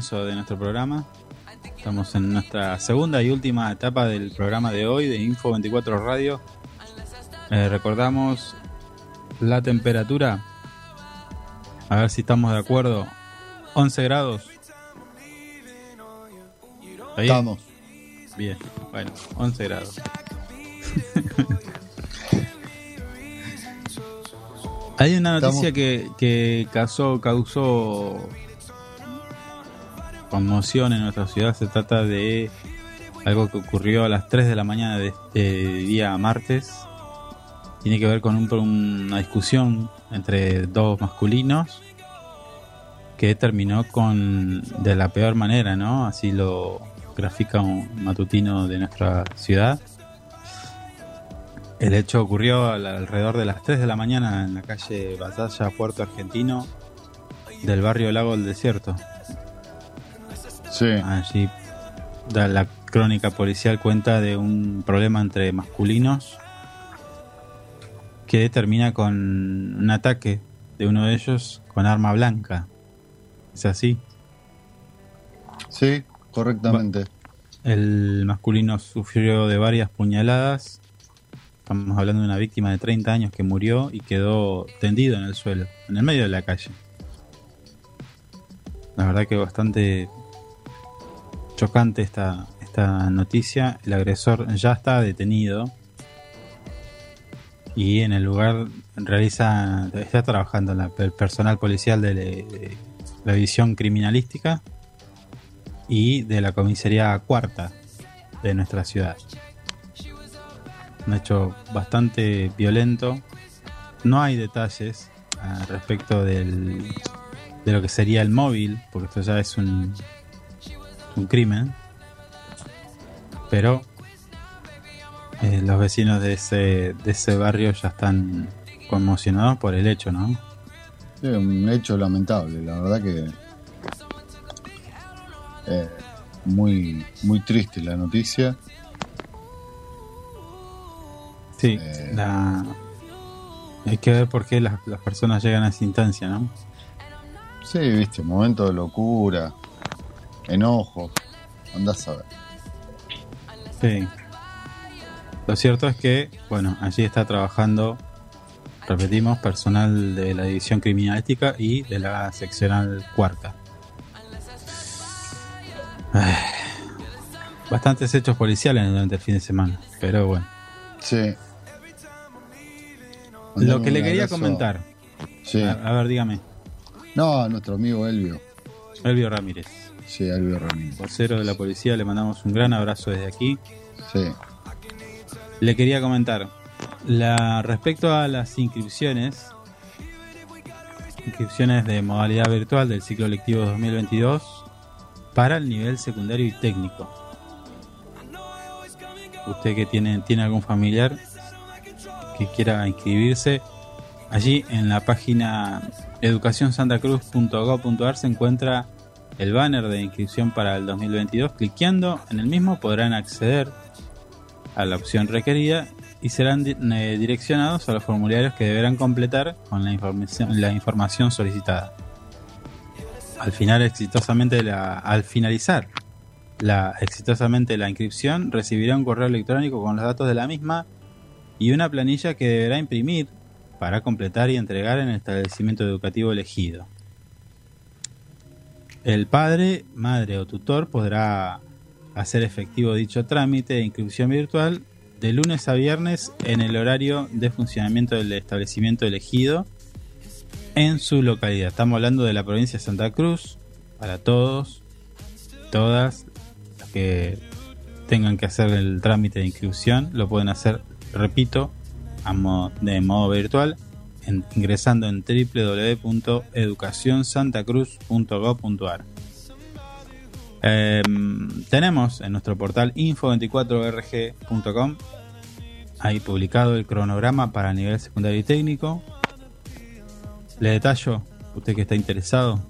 Comienzo de nuestro programa. Estamos en nuestra segunda y última etapa del programa de hoy de Info 24 Radio. Eh, recordamos la temperatura. A ver si estamos de acuerdo. 11 grados. Estamos. Bien, bueno, 11 grados. Hay una noticia que, que causó, causó conmoción en nuestra ciudad. Se trata de algo que ocurrió a las 3 de la mañana de este día martes. Tiene que ver con una discusión entre dos masculinos que terminó con de la peor manera, ¿no? Así lo grafica un matutino de nuestra ciudad. El hecho ocurrió alrededor de las 3 de la mañana en la calle Batalla, Puerto Argentino, del barrio Lago del Desierto. Sí. Allí la crónica policial cuenta de un problema entre masculinos que termina con un ataque de uno de ellos con arma blanca. ¿Es así? Sí, correctamente. El masculino sufrió de varias puñaladas Estamos hablando de una víctima de 30 años que murió y quedó tendido en el suelo, en el medio de la calle. La verdad que bastante chocante esta, esta noticia. El agresor ya está detenido y en el lugar realiza está trabajando el personal policial de, la división criminalística y de la comisaría cuarta de nuestra ciudad. Un hecho bastante violento. No hay detalles respecto del, de lo que sería el móvil, porque esto ya es un, un crimen. Pero eh, los vecinos de ese, de ese barrio ya están conmocionados por el hecho, ¿no? Sí, un hecho lamentable, la verdad que eh, muy, muy triste la noticia. Sí, eh, hay que ver por qué las, las, personas llegan a esa instancia, ¿no? Sí, viste, momento de locura, enojo, andás a ver. Sí. Lo cierto es que, bueno, allí está trabajando, repetimos, personal de la división criminalística y de la seccional cuarta. Bastantes hechos policiales durante el fin de semana, pero bueno. Sí. Lo que le quería comentar. Sí. A, ver, dígame. No, nuestro amigo Elvio. Elvio Ramírez. Sí, Elvio Ramírez. Vocero de la policía, le mandamos un gran abrazo desde aquí. Sí le quería comentar. La, respecto a las inscripciones, inscripciones de modalidad virtual del ciclo lectivo 2022 para el nivel secundario y técnico. Usted que tiene, tiene algún familiar que quiera inscribirse, allí en la página educacionsantacruz.gov.ar se encuentra el banner de inscripción para el 2022. Cliqueando en el mismo podrán acceder a la opción requerida y serán eh, direccionados a los formularios que deberán completar con la información, solicitada. Al final exitosamente al finalizar la exitosamente la inscripción recibirá un correo electrónico con los datos de la misma y una planilla que deberá imprimir para completar y entregar en el establecimiento educativo elegido. El padre, madre o tutor podrá hacer efectivo dicho trámite de inscripción virtual de lunes a viernes en el horario de funcionamiento del establecimiento elegido en su localidad. Estamos hablando de la provincia de Santa Cruz, para todos, todas las que tengan que hacer el trámite de inscripción, lo pueden hacer, repito, a modo, de modo virtual, ingresando en www.educacionsantacruz.gov.ar. Em, tenemos en nuestro portal info24rg.com ahí publicado el cronograma para nivel secundario y técnico. Le detallo, usted que está interesado.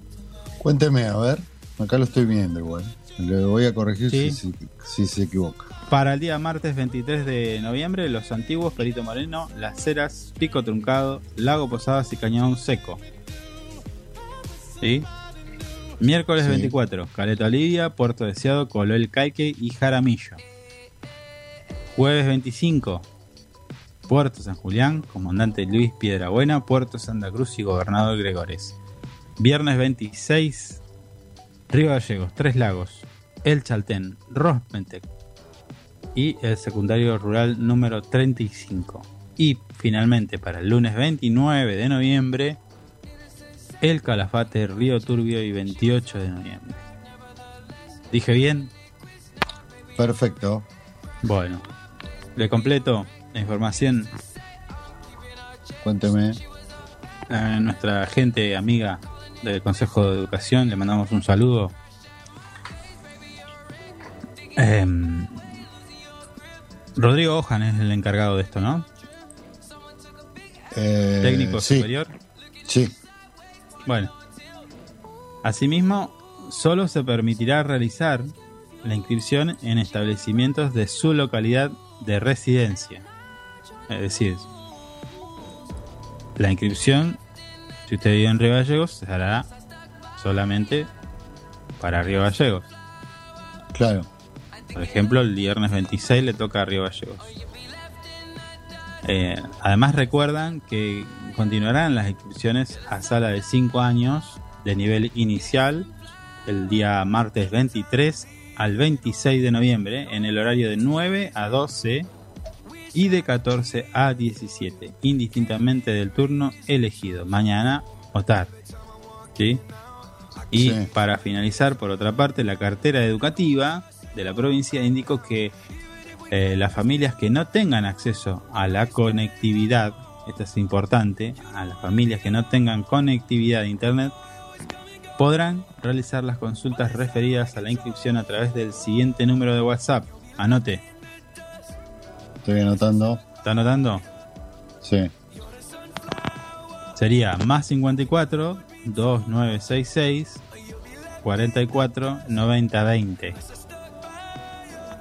Cuénteme, a ver, acá lo estoy viendo igual. Le voy a corregir si, si, se equivoca. Para el día martes 23 de noviembre, los antiguos Perito Moreno, Las Ceras, Pico Truncado, Lago Posadas y Cañón Seco. ¿Sí? Miércoles 24, Caleta Olivia, Puerto Deseado, Coloel Caique y Jaramillo. Jueves 25, Puerto San Julián, Comandante Luis Piedrabuena, Puerto Santa Cruz y Gobernador Gregores. Viernes 26, Río Gallegos, Tres Lagos, El Chaltén, Rospentec y el secundario rural número 35. Y finalmente para el lunes 29 de noviembre, el Calafate, Río Turbio y 28 de noviembre. ¿Dije bien? Perfecto. Bueno, le completo la información. Cuénteme. A nuestra gente amiga del Consejo de Educación le mandamos un saludo. Em, Rodrigo Ojan es el encargado de esto, ¿no? Eh, Técnico superior. Sí. Bueno, asimismo, solo se permitirá realizar la inscripción en establecimientos de su localidad de residencia. Es decir, la inscripción, si usted vive en Río Gallegos, se hará solamente para Río Gallegos. Claro. Por ejemplo, el viernes 26 le toca a Río Gallegos. Eh, además recuerdan que continuarán las inscripciones a sala de 5 años de nivel inicial el día martes 23 al 26 de noviembre en el horario de 9 a 12 y de 14 a 17, indistintamente del turno elegido, mañana o tarde. ¿Sí? Y Sí. para finalizar, por otra parte, la cartera educativa de la provincia indicó que eh, las familias que no tengan acceso a la conectividad, esto es importante, a las familias que no tengan conectividad a Internet, podrán realizar las consultas referidas a la inscripción a través del siguiente número de WhatsApp. Anote, Estoy anotando. ¿está anotando? Sí. Sería más 54 2966 44 90 20.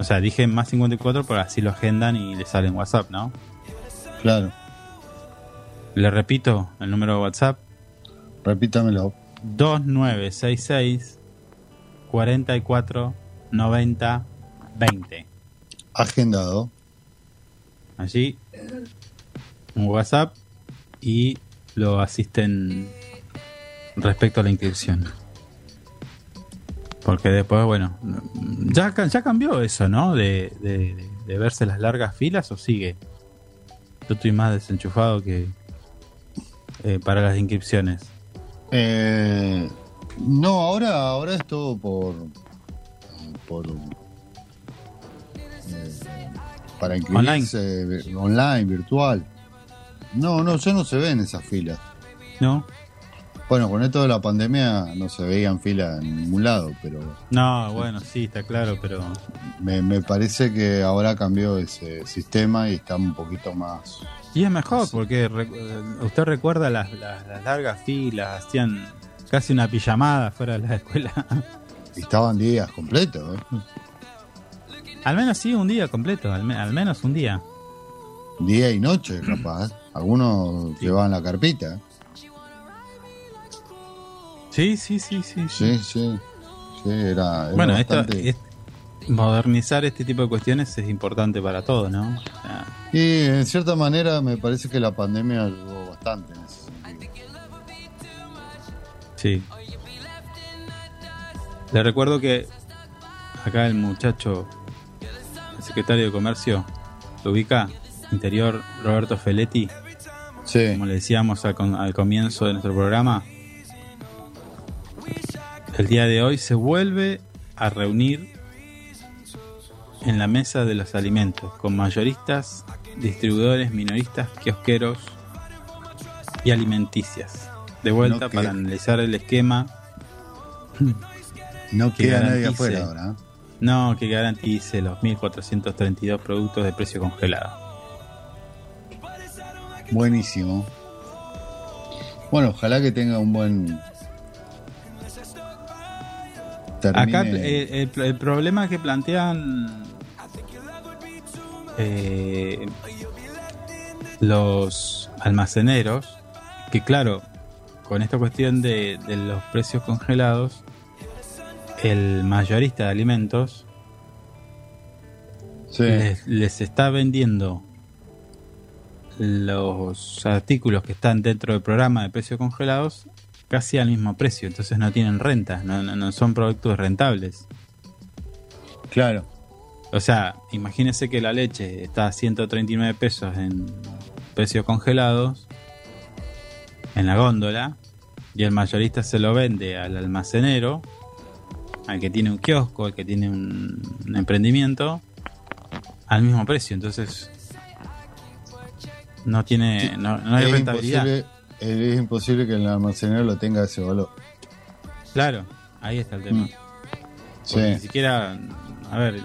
O sea, dije más 54 porque así lo agendan y le sale en WhatsApp, ¿no? Claro. Le repito el número de WhatsApp: Repítamelo. 2966 44 90 20. Agendado. Allí, un WhatsApp y lo asisten respecto a la inscripción. Porque después, bueno, ya, ya cambió eso, ¿no? De, de- de verse las largas filas o sigue. Yo estoy más desenchufado que eh, para las inscripciones. Eh, no, ahora, ahora es todo por. por eh, para inscribirse online. online, virtual. No, no, ya no se ven esas filas. ¿No? Bueno, con esto de la pandemia no se veían filas en ningún lado, pero No, bueno, sí, está claro, pero me, me parece que ahora cambió ese sistema y está un poquito más. Y es mejor porque eh, usted recuerda las, las- las largas filas, hacían casi una pijamada fuera de la escuela. y Estaban días completos. ¿eh? al menos sí, un día completo, al, me- al menos un día. Día y noche, capaz. Algunos llevaban la carpita. Sí, sí, sí, sí. Sí, sí. Sí, era. era bueno, esto, bastante- modernizar este tipo de cuestiones es importante para todo, ¿no? O sea, Y en cierta manera me parece que la pandemia ayudó bastante en ese sentido. sí. Le recuerdo que acá el muchacho, el secretario de Comercio, lo ubica, interior Roberto Feletti, Sí, como le decíamos al, al comienzo de nuestro programa, el día de hoy se vuelve a reunir en la mesa de los alimentos con mayoristas, distribuidores, minoristas, kiosqueros y alimenticias. De vuelta No para analizar el esquema, no que queda nadie afuera ahora. ¿eh? no que garantice los 1.432 productos de precio congelado. Buenísimo. Bueno, ojalá que tenga un buen. Termine- Acá eh, el, el problema que plantean eh, los almaceneros, que claro, con esta cuestión de, de los precios congelados, el mayorista de alimentos Sí, les, les está vendiendo los artículos que están dentro del programa de precios congelados casi al mismo precio, entonces no tienen renta, no, no- no son productos rentables. claro. O sea, imagínese que la leche está a 139 pesos en precios congelados en la góndola y el mayorista se lo vende al almacenero, al que tiene un kiosco, al que tiene un, un emprendimiento, al mismo precio. Entonces, no tiene, no, no hay es, rentabilidad. Es imposible que el almacenero lo tenga ese valor. Claro, ahí está el tema. Mm. Sí. ni siquiera, a ver,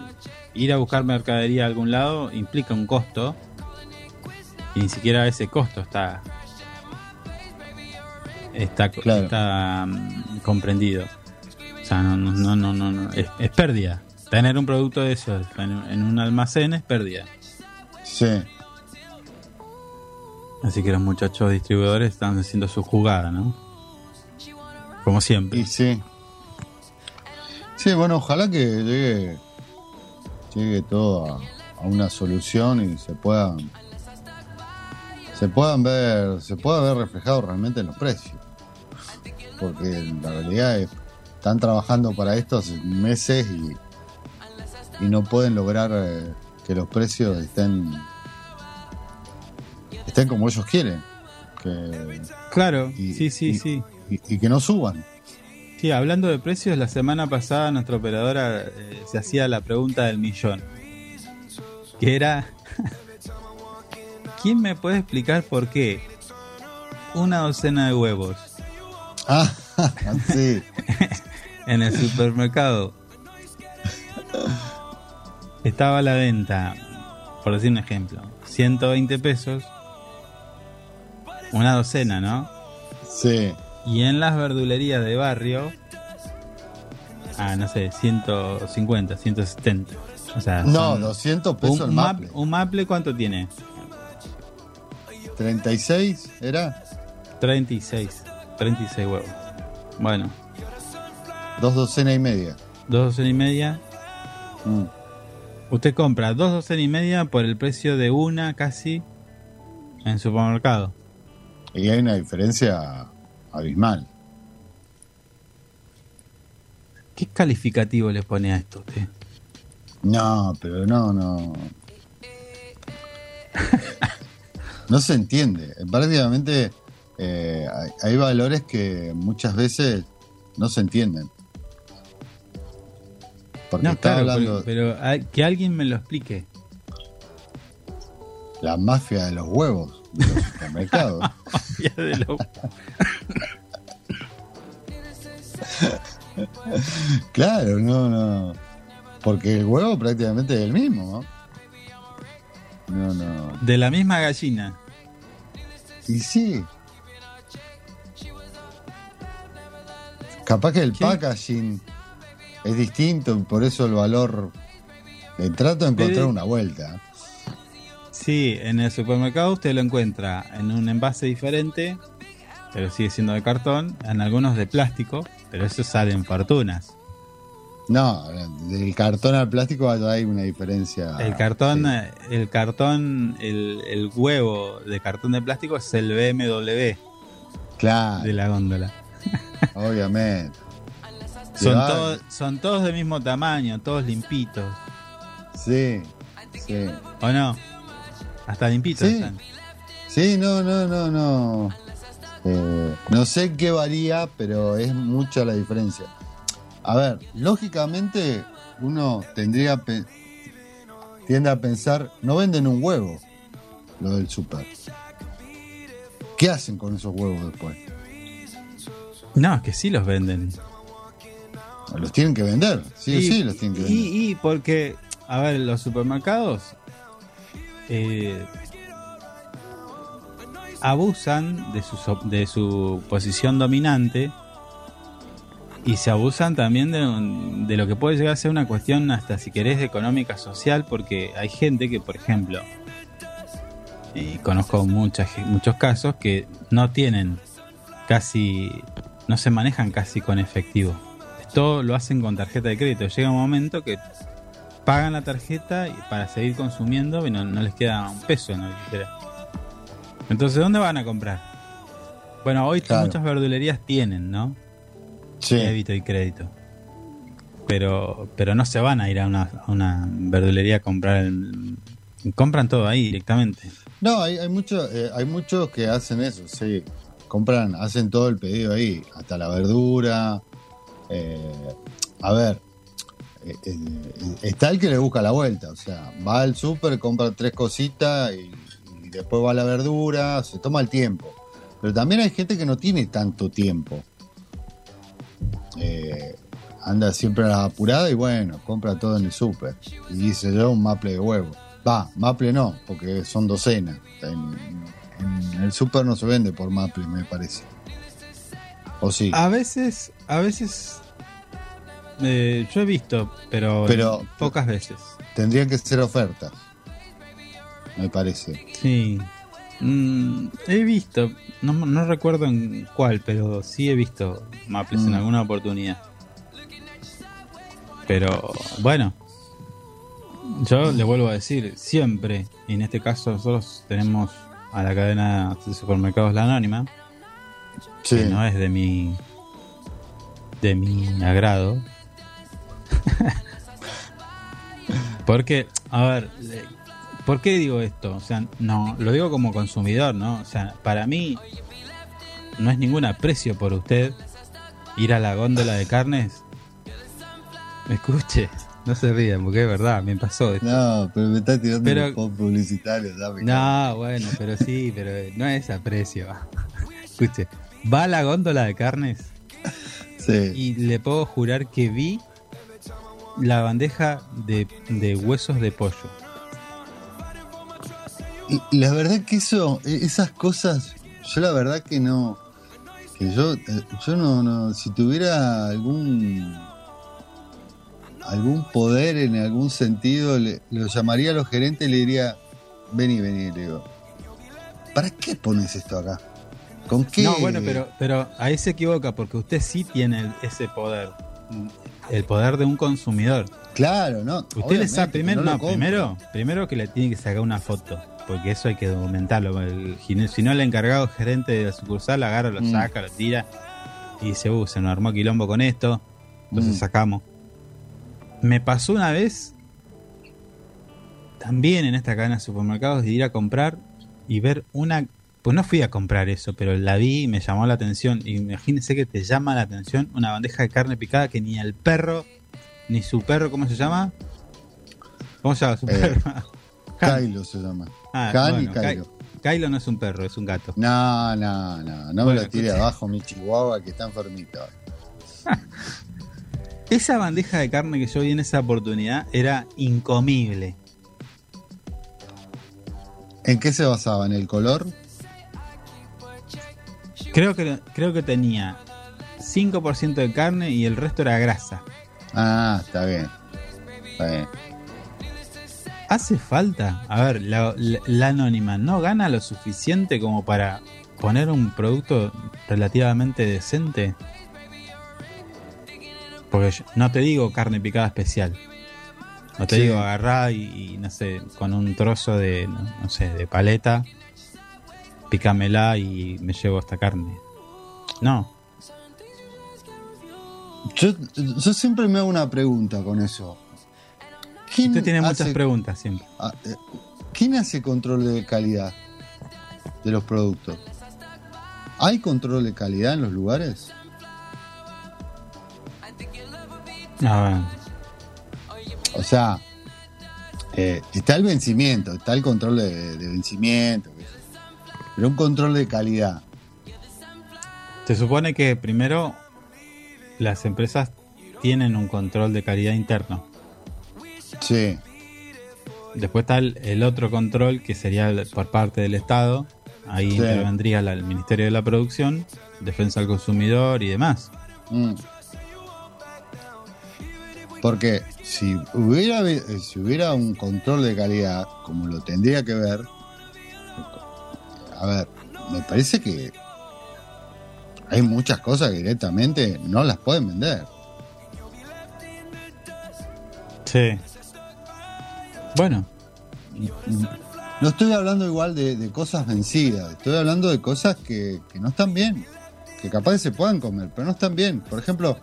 ir a buscar mercadería a algún lado implica un costo y ni siquiera ese costo está está, Claro. está mm, comprendido. O sea, no, no, no, no, no, no, es, es pérdida. Tener un producto de eso en, en un almacén es pérdida. Sí. Así que los muchachos distribuidores están haciendo su jugada, ¿no? Como siempre. Y sí. Sí, bueno, ojalá que llegue, llegue todo a, una solución y se pueda se puedan ver, se pueda ver reflejado realmente en los precios. Porque la realidad es, están trabajando para esto hace meses y, y no pueden lograr eh, que los precios estén estén como ellos quieren. Que, Claro, y- sí, sí, y- sí. y, y que no suban. Sí, hablando de precios, la semana pasada nuestra operadora eh, se hacía la pregunta del millón. Que era, ¿quién me puede explicar por qué una docena de huevos Ah, sí. en el supermercado estaba a la venta, por decir un ejemplo, 120 pesos, una docena, ¿no? Sí. Y en las verdulerías de barrio, ah, no sé, 150, 170. O sea, No, son 200 pesos un, el maple. un maple, ¿cuánto tiene? 36 era 36. 36 huevos. Bueno, dos docenas y media. dos docenas y media. Mm. Usted compra dos docenas y media por el precio de una casi en supermercado. Y hay una diferencia abismal. ¿Qué calificativo le pone a esto usted? No, pero no, no. No se entiende. Prácticamente eh, hay, hay valores que muchas veces no se entienden. Porque No, está claro, hablando pero, que alguien me lo explique. la mafia de los huevos los supermercados. Claro, no, no. Porque el huevo prácticamente es el mismo, ¿no? No, de la misma gallina. Y sí. Capaz que el ¿Qué? packaging es distinto y por eso el valor. Le trato de encontrar una vuelta. Sí, en el supermercado usted lo encuentra en un envase diferente, pero sigue siendo de cartón, en algunos de plástico, pero eso salen fortunas. No, del cartón al plástico hay una diferencia. El cartón, el cartón, el, el huevo de cartón de plástico es el BMW. Claro, de la góndola. obviamente. Son, son todos del mismo tamaño, todos limpitos. Sí, sí. ¿O no? Hasta limpitos Sí. están. Sí, no, no, no, no. Eh, no sé qué varía, pero es mucha la diferencia. A ver, lógicamente uno tendría tiende a pensar, no venden un huevo lo del super. ¿Qué hacen con esos huevos después? No, es que sí los venden. Los tienen que vender, sí o sí los tienen que vender. y, y porque, a ver, los supermercados eh, abusan de su, de su posición dominante y se abusan también de, de lo que puede llegar a ser una cuestión hasta si querés económica social porque hay gente que por ejemplo y conozco muchas, muchos casos que no tienen casi no se manejan casi con efectivo todo lo hacen con tarjeta de crédito. Llega un momento que pagan la tarjeta y para seguir consumiendo y no, no les queda un peso, no siquiera. Entonces, ¿dónde van a comprar? Bueno, hoy Claro. muchas verdulerías tienen, ¿no? Sí, Débito y crédito. Pero, pero no se van a ir a una, a una verdulería a comprar. el- compran todo ahí directamente. No, hay, hay, mucho, eh, hay muchos que hacen eso, sí. Compran, hacen todo el pedido ahí, hasta la verdura. eh, a ver, está el que le busca la vuelta, o sea, va al súper, compra tres cositas y, después va a la verdura, se toma el tiempo. Pero también hay gente que no tiene tanto tiempo. Eh, anda siempre a la apurada y bueno, compra todo en el súper. Y dice yo un maple de huevo. Va, maple no, porque son docenas. En, en el súper no se vende por maple, me parece. ¿O sí? A veces, a veces, eh, yo he visto, pero, Pero- pocas veces. Tendrían que ser ofertas, me parece. Sí. Mm, he visto, no, no recuerdo en cuál, pero sí he visto Maples en Mm. alguna oportunidad. Pero bueno, yo le vuelvo a decir, siempre, y en este caso nosotros tenemos a la cadena de supermercados La Anónima, Sí. que no es de mi de mi agrado. Porque, a ver, ¿por qué digo esto? O sea, no, lo digo como consumidor, ¿no? O sea, para mí no es ningún aprecio por usted ir a la góndola de carnes. Me escuche, no se rían, porque es verdad, me pasó esto. No, pero me está tirando Pero- un publicitario. me No, bueno, pero sí, pero no es aprecio. Escuche, va a la góndola de carnes Sí. y le puedo jurar que vi la bandeja de, de huesos de pollo. Y la verdad que eso, e- esas cosas, yo la verdad que no, que yo, eh, yo no, no, si tuviera algún, algún poder en algún sentido, le, lo llamaría a los gerentes y le diría, vení, vení, le digo, ¿para qué pones esto acá? ¿Con qué? No, bueno, pero, pero ahí se equivoca porque usted sí tiene ese poder. El poder de un consumidor. Claro, no. Usted le primero, no no, primero, primero que le tiene que sacar una foto, porque eso hay que documentarlo. El si no, el encargado gerente de la sucursal agarra, lo Mm. saca, lo tira y dice, uh, se nos armó quilombo con esto, entonces Mm. sacamos. Me pasó una vez, también en esta cadena de supermercados, de ir a comprar y ver una... Pues no fui a comprar eso, pero la vi y me llamó la atención. Imagínese que te llama la atención una bandeja de carne picada que ni el perro, ni su perro, ¿cómo se llama? ¿Cómo se llama su Eh, perro? Kylo se llama. Ah, bueno, Kylo. Ky- Kylo no es un perro, es un gato. No, no, no, no Bueno, me lo tire abajo mi chihuahua que está enfermito. Esa bandeja de carne que yo vi en esa oportunidad era incomible. ¿En qué se basaba? ¿En el color? Creo que, creo que tenía 5% de carne y el resto era grasa. Ah, está bien. Está bien. ¿Hace falta? A ver, la, la- la anónima no gana lo suficiente como para poner un producto relativamente decente. Porque yo- no te digo carne picada especial. No te Sí. digo agarrá y, y, no sé, con un trozo de, no, no sé, de paleta, pícamela y me llevo esta carne. No. Yo, yo siempre me hago una pregunta con eso. ¿Quién Usted tiene muchas hace- preguntas siempre. ah, eh, ¿Quién hace control de calidad de los productos? ¿Hay control de calidad en los lugares? A ver. O sea, eh, está el vencimiento, está el control de, de vencimiento. Pero un control de calidad. Se supone que primero las empresas tienen un control de calidad interno. Sí, Después está el, el otro control que sería por parte del Estado. Ahí Sí. intervendría la- el Ministerio de la Producción, Defensa del Consumidor y demás. Mm. Porque si hubiera, si hubiera un control de calidad, como lo tendría que ver, a ver, me parece que hay muchas cosas que directamente no las pueden vender. Sí. Bueno, No estoy hablando igual de, de cosas vencidas, estoy hablando de cosas que, que no están bien, que capaz se puedan comer, pero no están bien. Por ejemplo,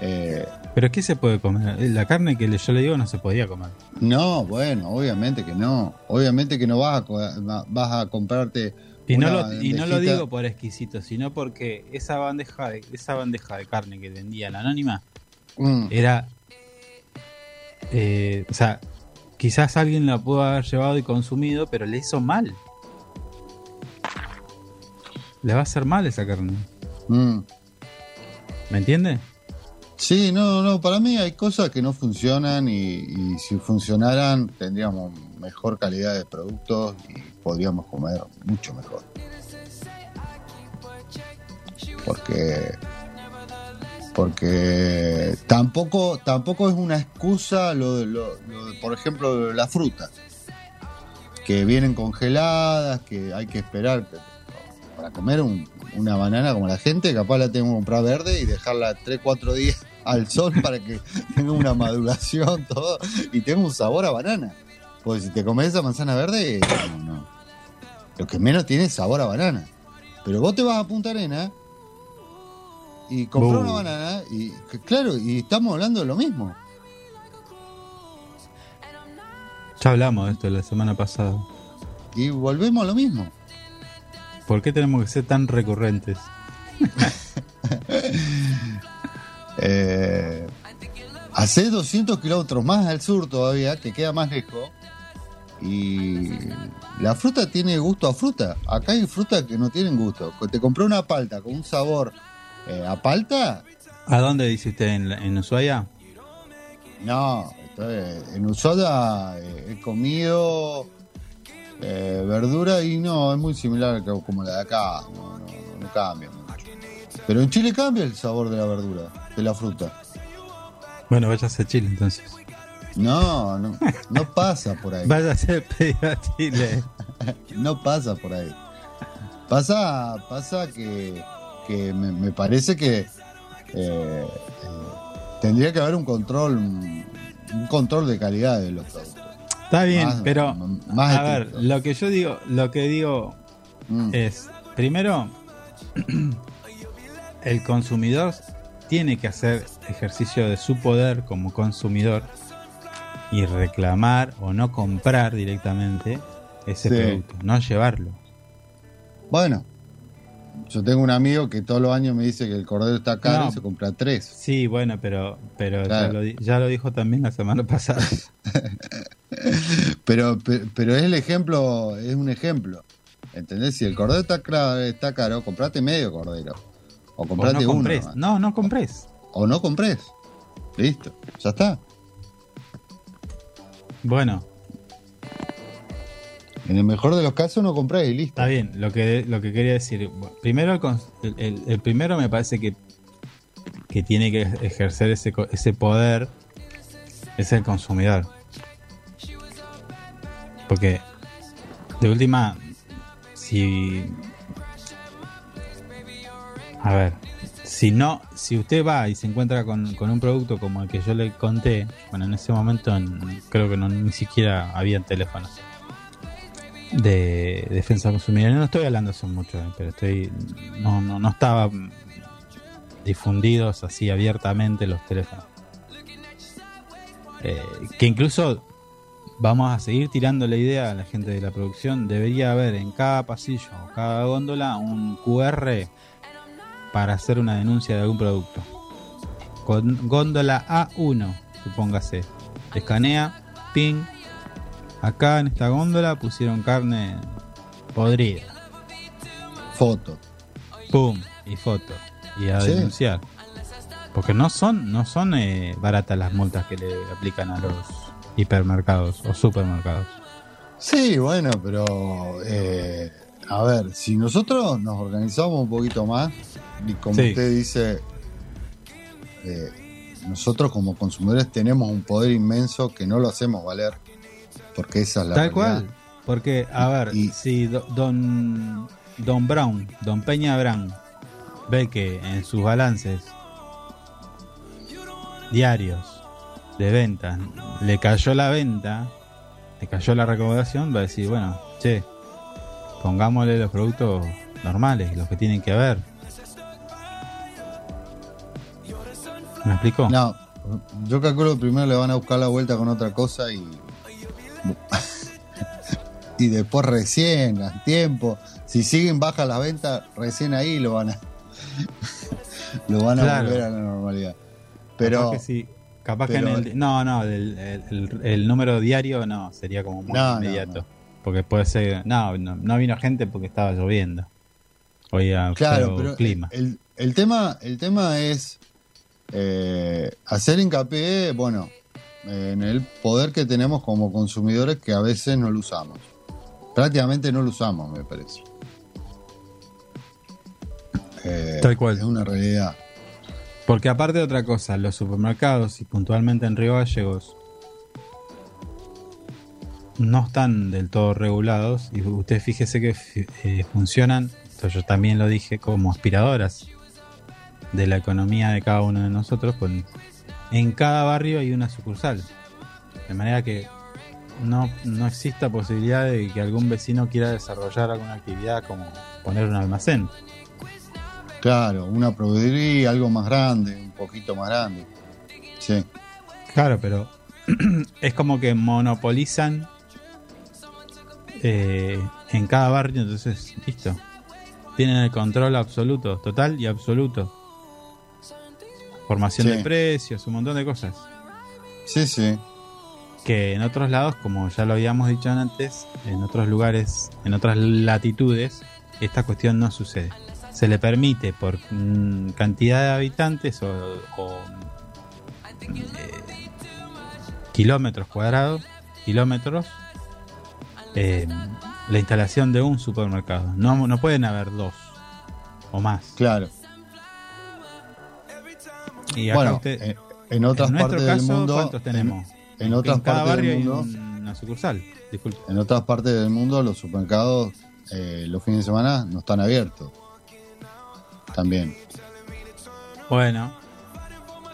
eh, pero ¿qué se puede comer? La carne que yo le digo no se podía comer. No, bueno, obviamente que no. Obviamente que no vas a, co- vas a comprarte. Y no, lo, y no lo bandejita- digo por exquisito, sino porque esa bandeja de, esa bandeja de carne que vendía la anónima Mm, era. eh, o sea, quizás alguien la pudo haber llevado y consumido, pero le hizo mal. Le va a hacer mal esa carne. mm. ¿Me entiende? Sí, no, no, para mí hay cosas que no funcionan y, y si funcionaran tendríamos mejor calidad de productos y podríamos comer mucho mejor. Porque porque tampoco tampoco es una excusa lo, lo- lo por ejemplo las frutas que vienen congeladas, que hay que esperar para comer un- una banana como la gente, capaz la tengo que comprar verde y dejarla 3, 4 días al sol para que tenga una maduración, todo, y tenga un sabor a banana. Porque si te comes esa manzana verde, no, no. Lo que menos tiene es sabor a banana. Pero vos te vas a Punta Arena y compras una banana y claro, y estamos hablando de lo mismo. Ya hablamos de esto la semana pasada. Y volvemos a lo mismo. ¿Por qué tenemos que ser tan recurrentes? eh, hace 200 kilómetros más al sur todavía, que queda más lejos. Y la fruta tiene gusto a fruta. Acá hay fruta que no tienen gusto. Te compré una palta con un sabor eh, a palta. ¿A dónde dice usted? ¿En, en Ushuaia? No, en Ushuaia eh, he comido eh, verdura y no, es muy similar como la de acá. No, no, no cambia mucho. Pero en Chile cambia el sabor de la verdura, de la fruta. Bueno, váyase a Chile entonces. No, no, no pasa por ahí. Váyase a Chile. no pasa por ahí. Pasa, pasa que, que me, parece que eh, eh, tendría que haber un control, un control de calidad de los productos. Está bien, pero más a ver, lo que yo digo, lo que digo mm. es, primero, el consumidor tiene que hacer ejercicio de su poder como consumidor y reclamar o no comprar directamente ese producto, no llevarlo. Bueno, yo tengo un amigo que todos los años me dice que el cordero está caro y se compra tres. Sí, bueno, pero, pero ya, lo, dijo también la semana pasada. pero, pero, es el ejemplo, es un ejemplo. ¿Entendés? Si el cordero está, caro, está caro, comprate medio cordero. O comprate no uno. No, no compres. O no compres. Listo, ya está. Bueno, en el mejor de los casos no compráis y listo. Está bien, lo que, lo que quería decir. Primero, el, primero me parece que, que tiene que ejercer ese, ese poder es el consumidor. Porque, de última, si. A ver, si no, si usted va y se encuentra con, con, un producto como el que yo le conté, bueno, en ese momento creo que no, ni siquiera había teléfonos de defensa consumidor. No estoy hablando eso mucho, eh, pero estoy no, no, no estaba difundidos así abiertamente los teléfonos. Eh, que incluso vamos a seguir tirando la idea a la gente de la producción. Debería haber en cada pasillo o cada góndola un QR para hacer una denuncia de algún producto. Con góndola A1, supóngase. Escanea, ping, Acá en esta góndola pusieron carne podrida. Foto. Pum, y foto. Y a denunciar. Porque no son, no son eh, baratas las multas que le aplican a los hipermercados o supermercados. Sí, bueno, pero eh, a ver, si nosotros nos organizamos un poquito más, y como usted dice, eh, nosotros como consumidores tenemos un poder inmenso que no lo hacemos valer porque esa es la Tal cual. Porque, a ver, si don, don Brown, don Peña Brown, ve que en sus balances diarios de venta le cayó la venta, le cayó la recomendación, va a decir, bueno, che, pongámosle los productos normales, los que tienen que haber. ¿Me explico? No, yo calculo que primero le van a buscar la vuelta con otra cosa y y después recién, a tiempo, si siguen bajas las ventas, recién ahí lo van a lo van a volver a la normalidad. Pero capaz que sí, capaz que en el, no, no, el, número diario no, sería como muy inmediato. Porque puede ser, no, no, vino gente porque estaba lloviendo. Oiga, claro, pero clima. El, el, tema, el tema es eh, hacer hincapié, bueno, en el poder que tenemos como consumidores que a veces no lo usamos. Prácticamente no lo usamos, me parece. Eh, Tal cual. Es una realidad. Porque aparte de otra cosa, los supermercados y puntualmente en Río Gallegos no están del todo regulados y usted fíjese que eh, funcionan, esto yo también lo dije, como aspiradoras de la economía de cada uno de nosotros, pues en cada barrio hay una sucursal. De manera que no, no exista posibilidad de que algún vecino quiera desarrollar alguna actividad como poner un almacén. Claro, una proveeduría, algo más grande, un poquito más grande. Sí. Claro, pero es como que monopolizan eh, en cada barrio, entonces, listo. Tienen el control absoluto, total y absoluto. Formación de precios, un montón de cosas. Sí, sí. Que en otros lados, como ya lo habíamos dicho antes, en otros lugares, en otras latitudes, esta cuestión no sucede. Se le permite por mm, cantidad de habitantes o, eh, kilómetros cuadrados, kilómetros, eh, la instalación de un supermercado. No, no pueden haber dos o más. Claro. Y bueno, en, otras partes del mundo, ¿cuántos tenemos? En, otras cada partes del mundo, hay una sucursal. Disculpe. En otras partes del mundo los supermercados eh, los fines de semana no están abiertos. También. Bueno,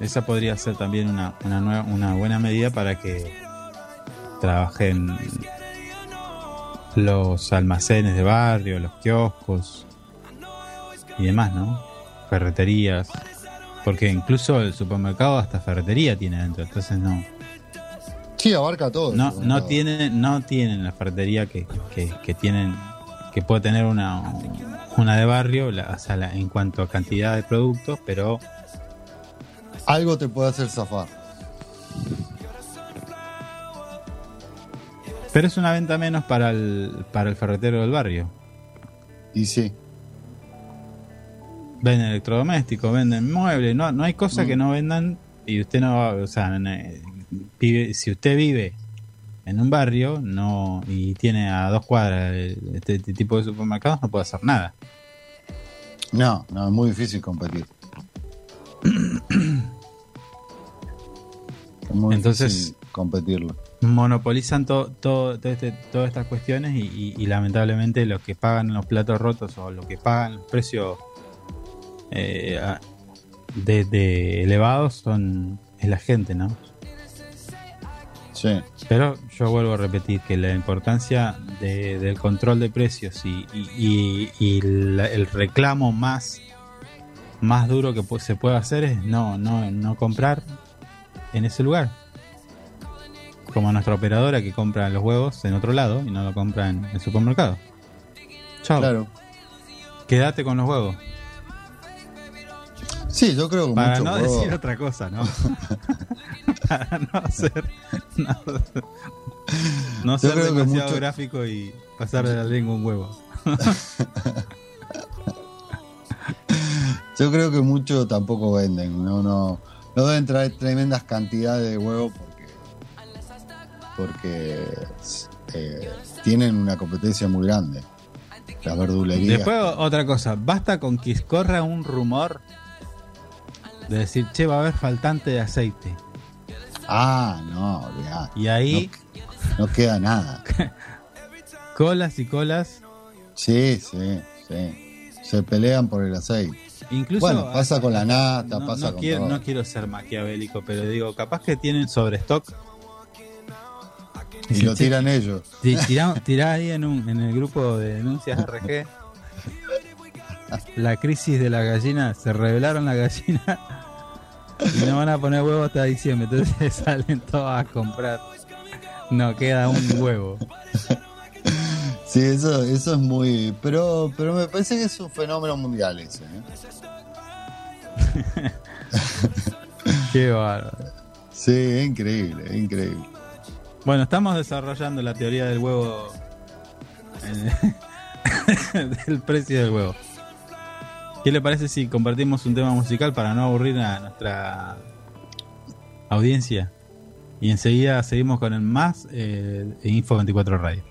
esa podría ser también una, una, nueva, una buena medida para que trabajen los almacenes de barrio, los kioscos y demás, ¿no? Ferreterías. Porque incluso el supermercado hasta ferretería tiene dentro, entonces no. Sí, abarca todo. No, no tienen, no tienen la ferretería que, que, tienen, que puede tener una, una de barrio, la, en cuanto a cantidad de productos, pero algo te puede hacer zafar. Pero es una venta menos para el, para el ferretero del barrio. Y sí. Venden electrodomésticos, venden muebles, no, no hay cosa que mm. no vendan y usted no va, o sea, si usted vive en un barrio no y tiene a dos cuadras este, este, tipo de supermercados, no puede hacer nada. No, no, es muy difícil competir. Entonces, competirlo. Monopolizan todo, este, todas estas cuestiones y, lamentablemente los que pagan los platos rotos o los que pagan los precios eh, de, elevados son es la gente, ¿no? Sí. Pero yo vuelvo a repetir que la importancia del control de precios y, el reclamo más, más duro que se puede hacer es no, no, no comprar en ese lugar. Como nuestra operadora que compra los huevos en otro lado y no lo compra en el supermercado. Chao. Claro. Quédate con los huevos. Sí, yo creo que Para no decir otra cosa, ¿no? Para no hacer. No, ser demasiado gráfico y pasar de la lengua un huevo. yo creo que mucho tampoco venden. No, no no deben traer tremendas cantidades de huevos porque eh, tienen una competencia muy grande. La verdulería. Después otra cosa, basta con que corra un rumor de decir, che, va a haber faltante de aceite. Ah, no, ya. Y ahí... No, queda nada. colas y colas. Sí, sí, sí. Se pelean por el aceite. Incluso, bueno, pasa con la nata, no, pasa no quiero, No quiero ser maquiavélico, pero digo, capaz que tienen sobre Y, lo tiran ellos. Tirá, ahí en, un, en el grupo de denuncias RG. la crisis de la gallina, se revelaron la gallina y no van a poner huevos hasta diciembre, entonces salen todos a comprar. No queda un huevo. Sí, eso, eso es muy. Pero, pero me parece que es un fenómeno mundial ese. ¿eh? Qué bárbaro. Sí, es increíble, es increíble. Bueno, estamos desarrollando la teoría del huevo. del precio del huevo. ¿Qué le parece si compartimos un tema musical para no aburrir a nuestra audiencia? Y enseguida seguimos con el más eh, Info 24 Radio.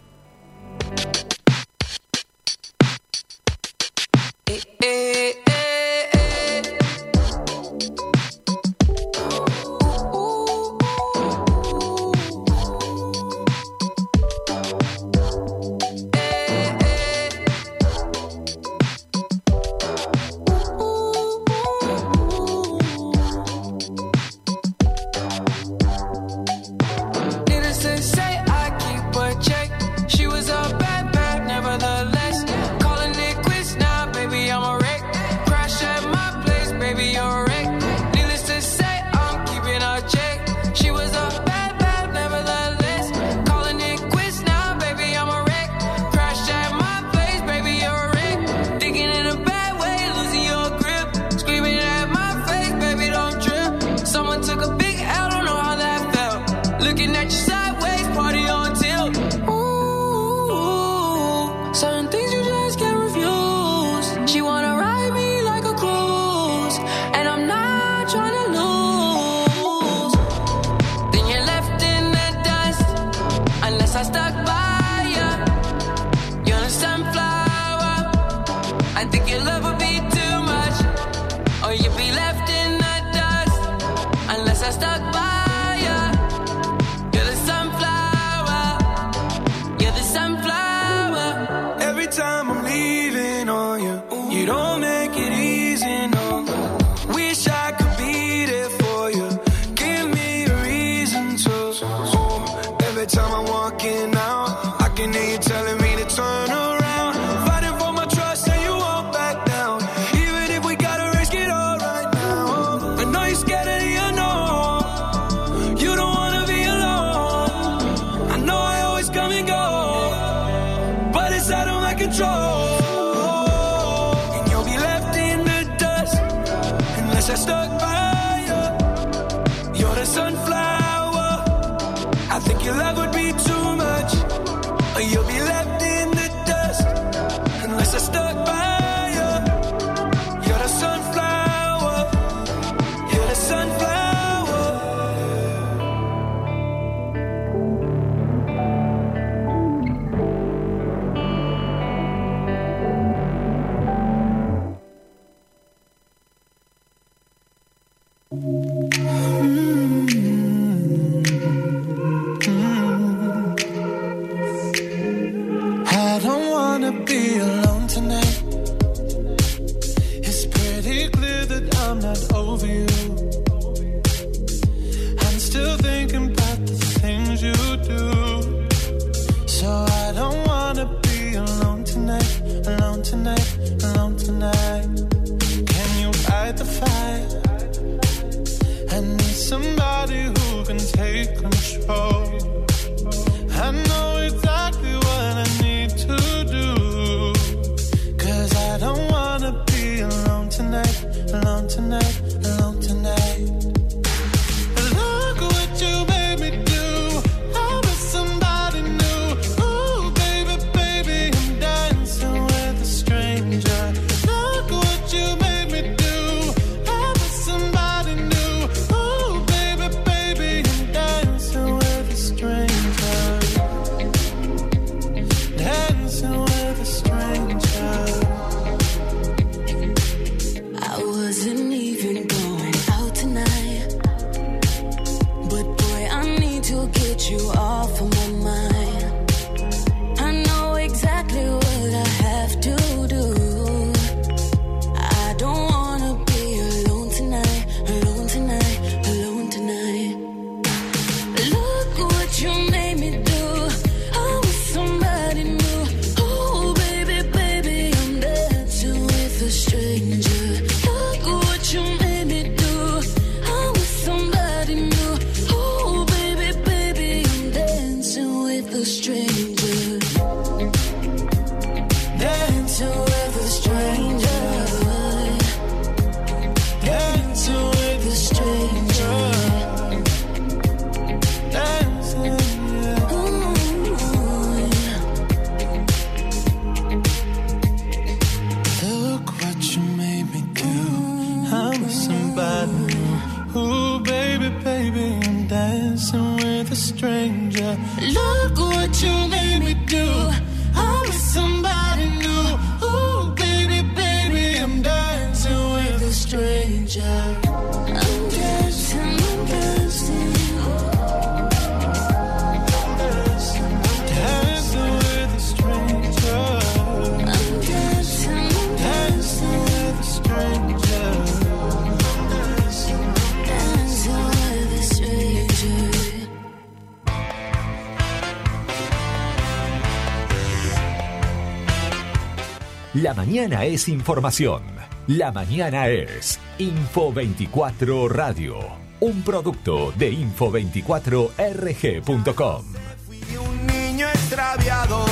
La mañana es información. La mañana es Info24 Radio, un producto de info24rg.com. Fui un niño extraviado,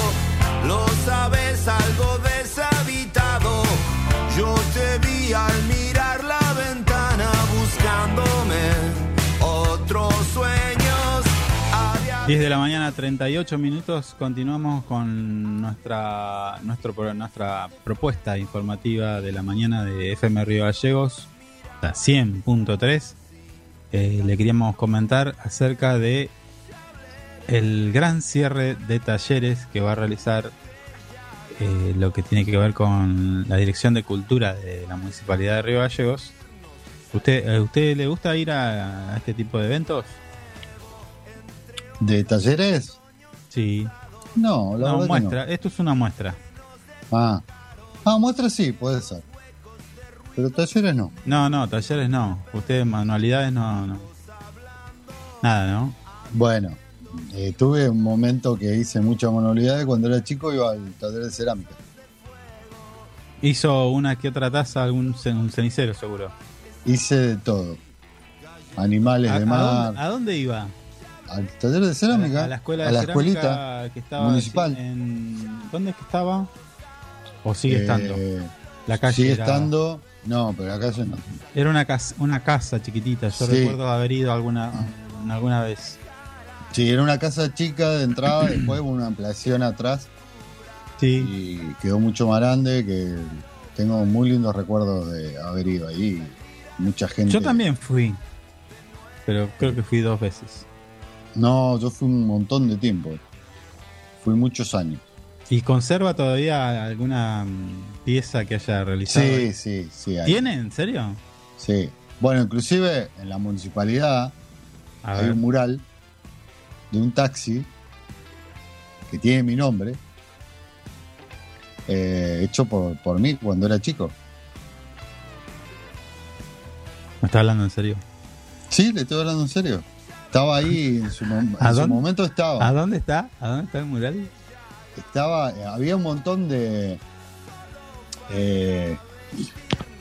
lo sabes, algo deshabitado. Yo te vi al mirar la ventana buscándome otro sueño. 10 de la mañana, 38 minutos. Continuamos con nuestra, nuestro, nuestra propuesta informativa de la mañana de FM Río Gallegos, la 100.3. Eh, le queríamos comentar acerca de el gran cierre de talleres que va a realizar eh, lo que tiene que ver con la Dirección de Cultura de la Municipalidad de Río Gallegos. ¿Usted, usted le gusta ir a este tipo de eventos? ¿De talleres? Sí. No, la no, muestra. No. Esto es una muestra. Ah. Ah, muestra sí, puede ser. Pero talleres no. No, no, talleres no. Ustedes manualidades no. Nada, ¿no? Bueno, eh, tuve un momento que hice muchas manualidades cuando era chico iba al taller de cerámica. Hizo una que otra taza, algún un cenicero seguro. Hice de todo. Animales ¿A, de mar. ¿A dónde iba? Al taller de cerámica. A la escuela a de la cerámica escuelita. que estaba municipal. En, ¿Dónde es que estaba? ¿O sigue Eh, estando? La calle Sigue era, estando. No, pero la calle no. era una casa, una casa chiquitita. Yo Sí. recuerdo haber ido alguna, alguna vez. Sí, era una casa chica de entrada, después una ampliación atrás Sí. y quedó mucho más grande que tengo muy lindos recuerdos de haber ido ahí. Mucha gente. Yo también fui. Pero creo que fui dos veces. No, yo fui un montón de tiempo. Fui muchos años. ¿Y conserva todavía alguna mm, pieza que haya realizado? Sí, sí, sí. hay. ¿Tiene? ¿En serio? Sí. Bueno, inclusive en la municipalidad A hay ver. un mural de un taxi que tiene mi nombre, eh, hecho por, por mí cuando era chico. ¿Me está hablando en serio? Sí, le estoy hablando en serio. Estaba ahí, en su, mom- ¿A en su dónde? momento estaba. ¿A dónde está? ¿A dónde está el mural? estaba eh, había un montón de eh,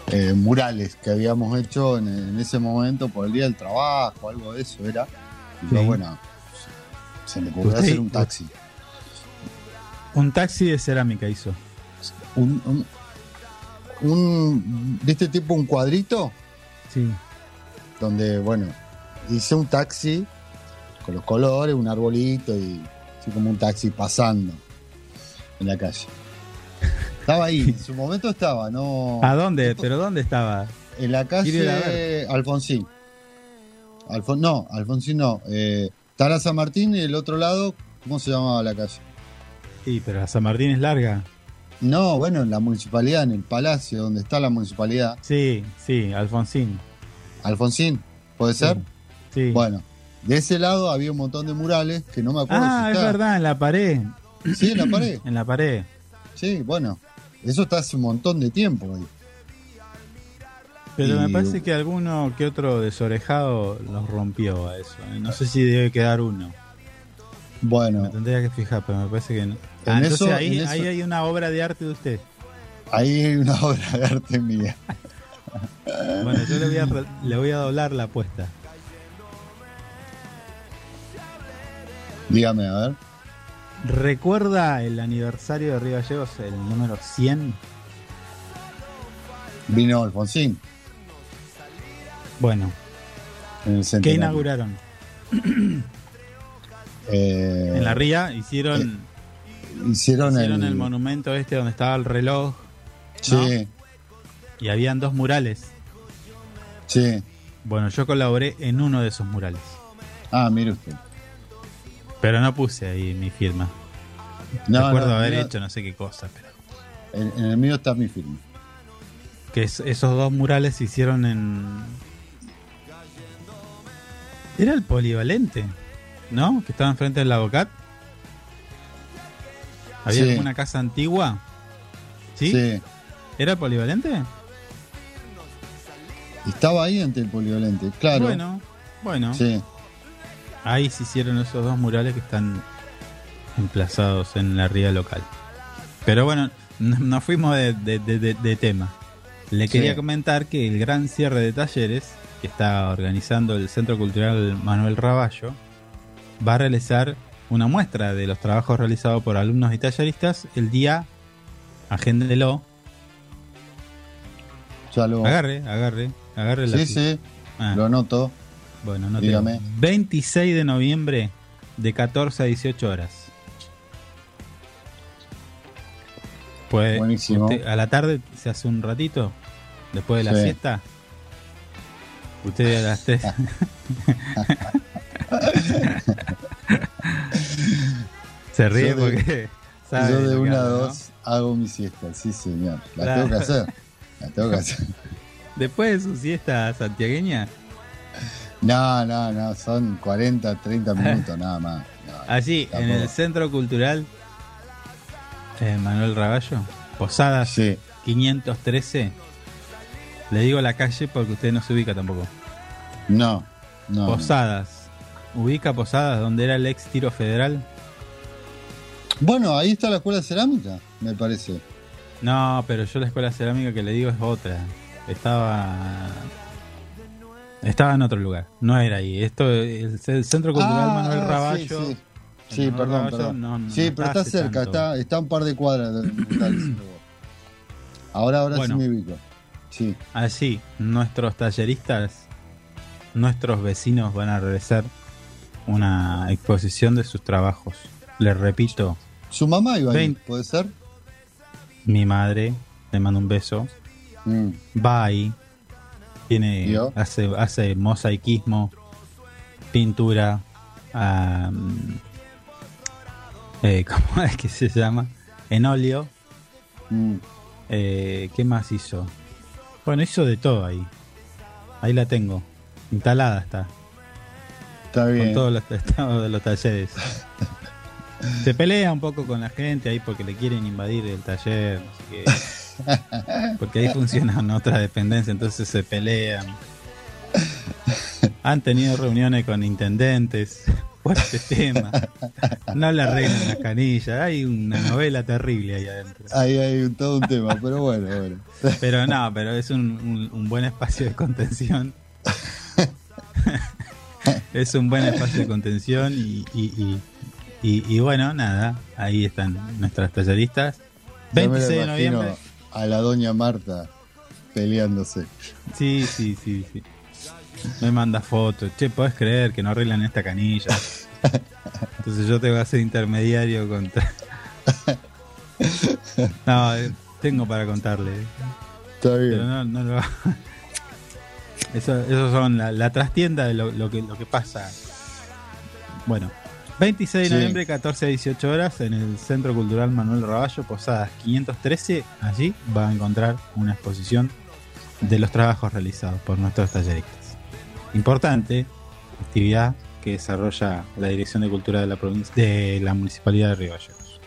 eh, murales que habíamos hecho en, en ese momento por el día del trabajo, algo de eso era. Y yo, Sí. bueno, se me ocurrió hacer un taxi. Un taxi de cerámica hizo. Un, un, un- ¿Viste tipo un cuadrito? Sí. Donde, bueno, hice un taxi con los colores, un arbolito y así como un taxi pasando en la calle. Estaba ahí, en su momento estaba, no. ¿A dónde? ¿Pero dónde estaba? En la calle Alfonsín. Alfon- no, Alfonsín no. Eh, la San Martín y el otro lado, ¿cómo se llamaba la calle? Sí, pero la San Martín es larga. No, bueno, en la municipalidad, en el palacio donde está la municipalidad. Sí, sí, Alfonsín. Alfonsín, ¿puede Sí. ser? Sí. Bueno, de ese lado había un montón de murales que no me acuerdo ah, si es está. verdad, en la pared. Sí, en la pared. En la pared. Sí, bueno. Eso está hace un montón de tiempo ahí. Pero Y- me parece que alguno que otro desorejado los rompió a eso. ¿eh? No sé si debe quedar uno. Me Bueno, tendría que fijar, pero me parece que no. En Ah, entonces eso- ahí, en eso- ahí hay una obra de arte de usted. ahí hay una obra de arte mía. Bueno, yo le voy a, re- le voy a doblar la apuesta. Dígame, a ver. ¿Recuerda el aniversario de Río Gallegos, el número 100? Vino Alfonsín Bueno, ¿qué inauguraron? Eh, En la ría hicieron, hicieron, hicieron el, el monumento este donde estaba el reloj Sí, y habían dos murales. sí. Bueno, yo colaboré en uno de esos murales. Ah, mire usted. Pero no puse ahí mi firma. No, Recuerdo no, haber hecho no sé qué cosa, pero. En, en el mío está mi firma. Que es- esos dos murales se hicieron en. Era el polivalente, ¿no? Que estaba enfrente del Avocat. Había Sí. una casa antigua. ¿Sí? Sí. ¿Era el polivalente? Estaba ahí ante el polivalente, claro. Bueno, bueno. Sí. Ahí se hicieron esos dos murales que están emplazados en la ría local. Pero bueno, no- nos fuimos de, de- de- de- de tema. Le Sí. quería comentar que el gran cierre de talleres que está organizando el Centro Cultural Manuel Raballo va a realizar una muestra de los trabajos realizados por alumnos y talleristas el día, agéndelo, Ya lo. agarre, agarre, agarre la Sí, sí, Ah. lo anoto. Bueno, no Dígame. 26 de noviembre de 14 a 18 horas. Pues Buenísimo. usted a la tarde se hace un ratito después de la Sí. siesta. Usted a las 3. se ríe de- porque sabe Yo de una a dos hago mi siesta, sí, señor. La Claro. tengo que hacer. La tengo que hacer. Después de su siesta santiagueña, No, no, no, son 40, 30 minutos nada más. No, allí en el Centro Cultural eh, Manuel Raballo. Posadas Sí. 513. Le digo la calle porque usted no se ubica tampoco. No, no. Posadas. ¿Ubica Posadas donde era el ex tiro federal? no. Bueno, ahí está la escuela de cerámica, me parece. No, pero yo la escuela cerámica que le digo es otra. Estaba. Estaba en otro lugar. No era ahí. Esto, el, el Centro Cultural Ah, Manuel Raballo. Sí, sí. Sí, Manuel perdón, Raballo perdón. no- no sí, pero está cerca, tanto. está, está un par de cuadras del. Ahora, ahora Bueno. sí me ubico. Sí. Allí, nuestros talleristas, nuestros vecinos van a realizar una exposición de sus trabajos. Les repito, Su mamá iba ahí. ¿puede ser? mi madre, le mando un beso, Mm. va ahí, tiene, hace, hace mosaicismo, pintura, eh, ¿cómo es que se llama? En óleo. Mm. Eh, ¿Qué más hizo? Bueno, hizo de todo ahí. Ahí la tengo. Instalada está. Está Con bien. todos los estados de los talleres. Se pelea un poco con la gente ahí porque le quieren invadir el taller. no sé qué. Porque ahí funcionan otras dependencias, entonces se pelean. Han tenido reuniones con intendentes por este tema. No le arreglan las canillas. Hay una novela terrible ahí adentro. Ahí hay todo un tema, pero bueno, bueno. Pero no, pero es un, un- un buen espacio de contención. es un buen espacio de contención y, y, y- y- y bueno, nada, ahí están nuestras talleristas. Ya me lo 26 de noviembre. A la doña Marta peleándose. Sí, sí, sí, sí. Me manda fotos. Che, ¿podés creer que no arreglan esta canilla? Entonces yo tengo que hacer intermediario contra... No, eh, tengo para contarle. Está Pero bien. no, no lo Eso, eso son la, la trastienda de lo, lo que, lo que pasa. Bueno, 26 de noviembre, 14 a 18 horas, en el Centro Cultural Manuel Raballo, Posadas 513. Allí va a encontrar una exposición de los trabajos realizados por nuestros talleristas. Importante actividad que desarrolla la Dirección de Cultura de la provincia de la Municipalidad de Río Gallegos.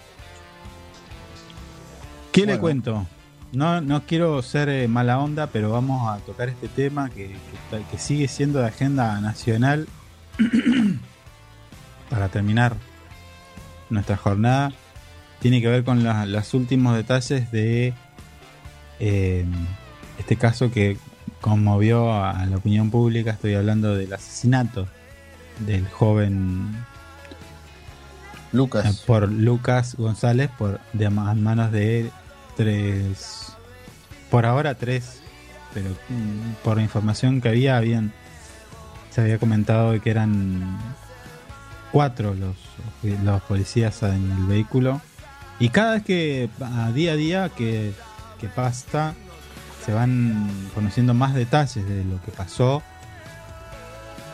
¿Qué le cuento? No, no quiero ser eh, mala onda, pero vamos a tocar este tema que, que está- que sigue siendo de agenda nacional para terminar nuestra jornada. Tiene que ver con la- los últimos detalles de eh, este caso que conmovió a la opinión pública. Estoy hablando del asesinato del joven eh, Lucas. por Lucas González por de ma- manos de tres por ahora tres pero mm, por la información que había habían se había comentado de que eran cuatro los los policías en el vehículo. Y cada vez que a día a día que, que pasa se van conociendo más detalles de lo que pasó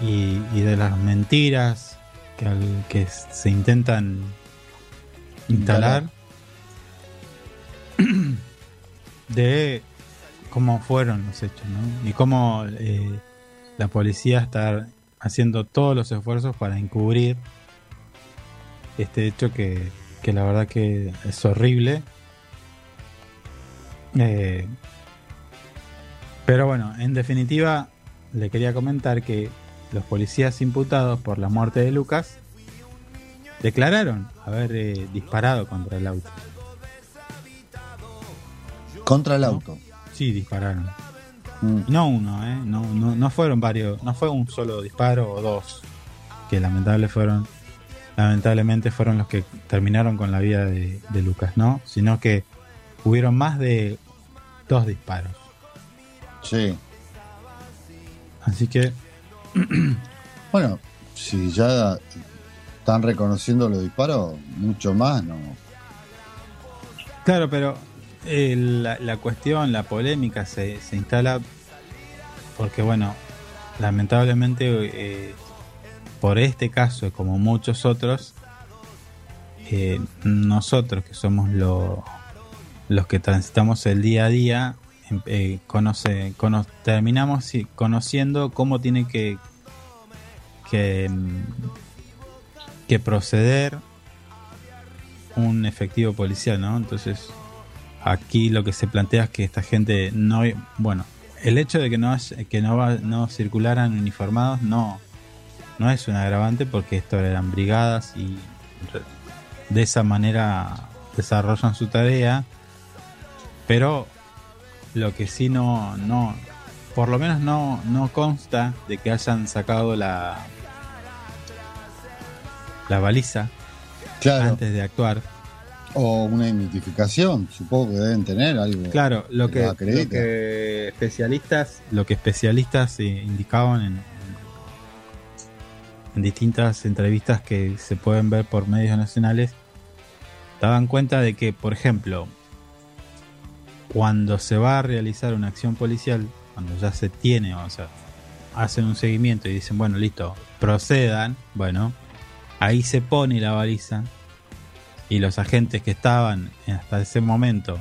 y, y de las mentiras que, al- que se intentan instalar. De cómo fueron los hechos ¿no? y cómo eh, la policía está haciendo todos los esfuerzos para encubrir este hecho que, que la verdad que es horrible Eh, pero bueno, en definitiva le quería comentar que los policías imputados por la muerte de Lucas declararon haber eh, disparado contra el auto. Contra el auto. Sí, dispararon. Mm. No uno, ¿eh? No, no, no fueron varios, no fue un solo disparo o dos, que lamentable fueron, lamentablemente fueron los que terminaron con la vida de, de Lucas, ¿no? Sino que hubieron más de dos disparos. Sí. Así que Bueno, si ya están reconociendo los disparos, mucho más, ¿no? Claro, pero eh, la, cuestión, la polémica se, se instala porque, bueno, lamentablemente eh, por este caso, como muchos otros, eh, nosotros que somos lo- los que transitamos el día a día, em- terminamos conociendo cómo tiene que, que, mm, que proceder un efectivo policial, ¿no? Entonces, aquí lo que se plantea es que esta gente no, bueno, el hecho de que no que no, no circularan uniformados no no es un agravante porque esto eran brigadas y de esa manera desarrollan su tarea, pero lo que sí no no por lo menos no no consta de que hayan sacado la la baliza antes de actuar o una identificación, supongo que deben tener algo. Claro, lo que, especialistas, lo que especialistas indicaban en, en distintas entrevistas que se pueden ver por medios nacionales, daban cuenta de que, por ejemplo, cuando se va a realizar una acción policial, cuando ya se tiene, o sea, hacen un seguimiento y dicen, bueno, listo, procedan, bueno, ahí se pone la baliza y los agentes que estaban hasta ese momento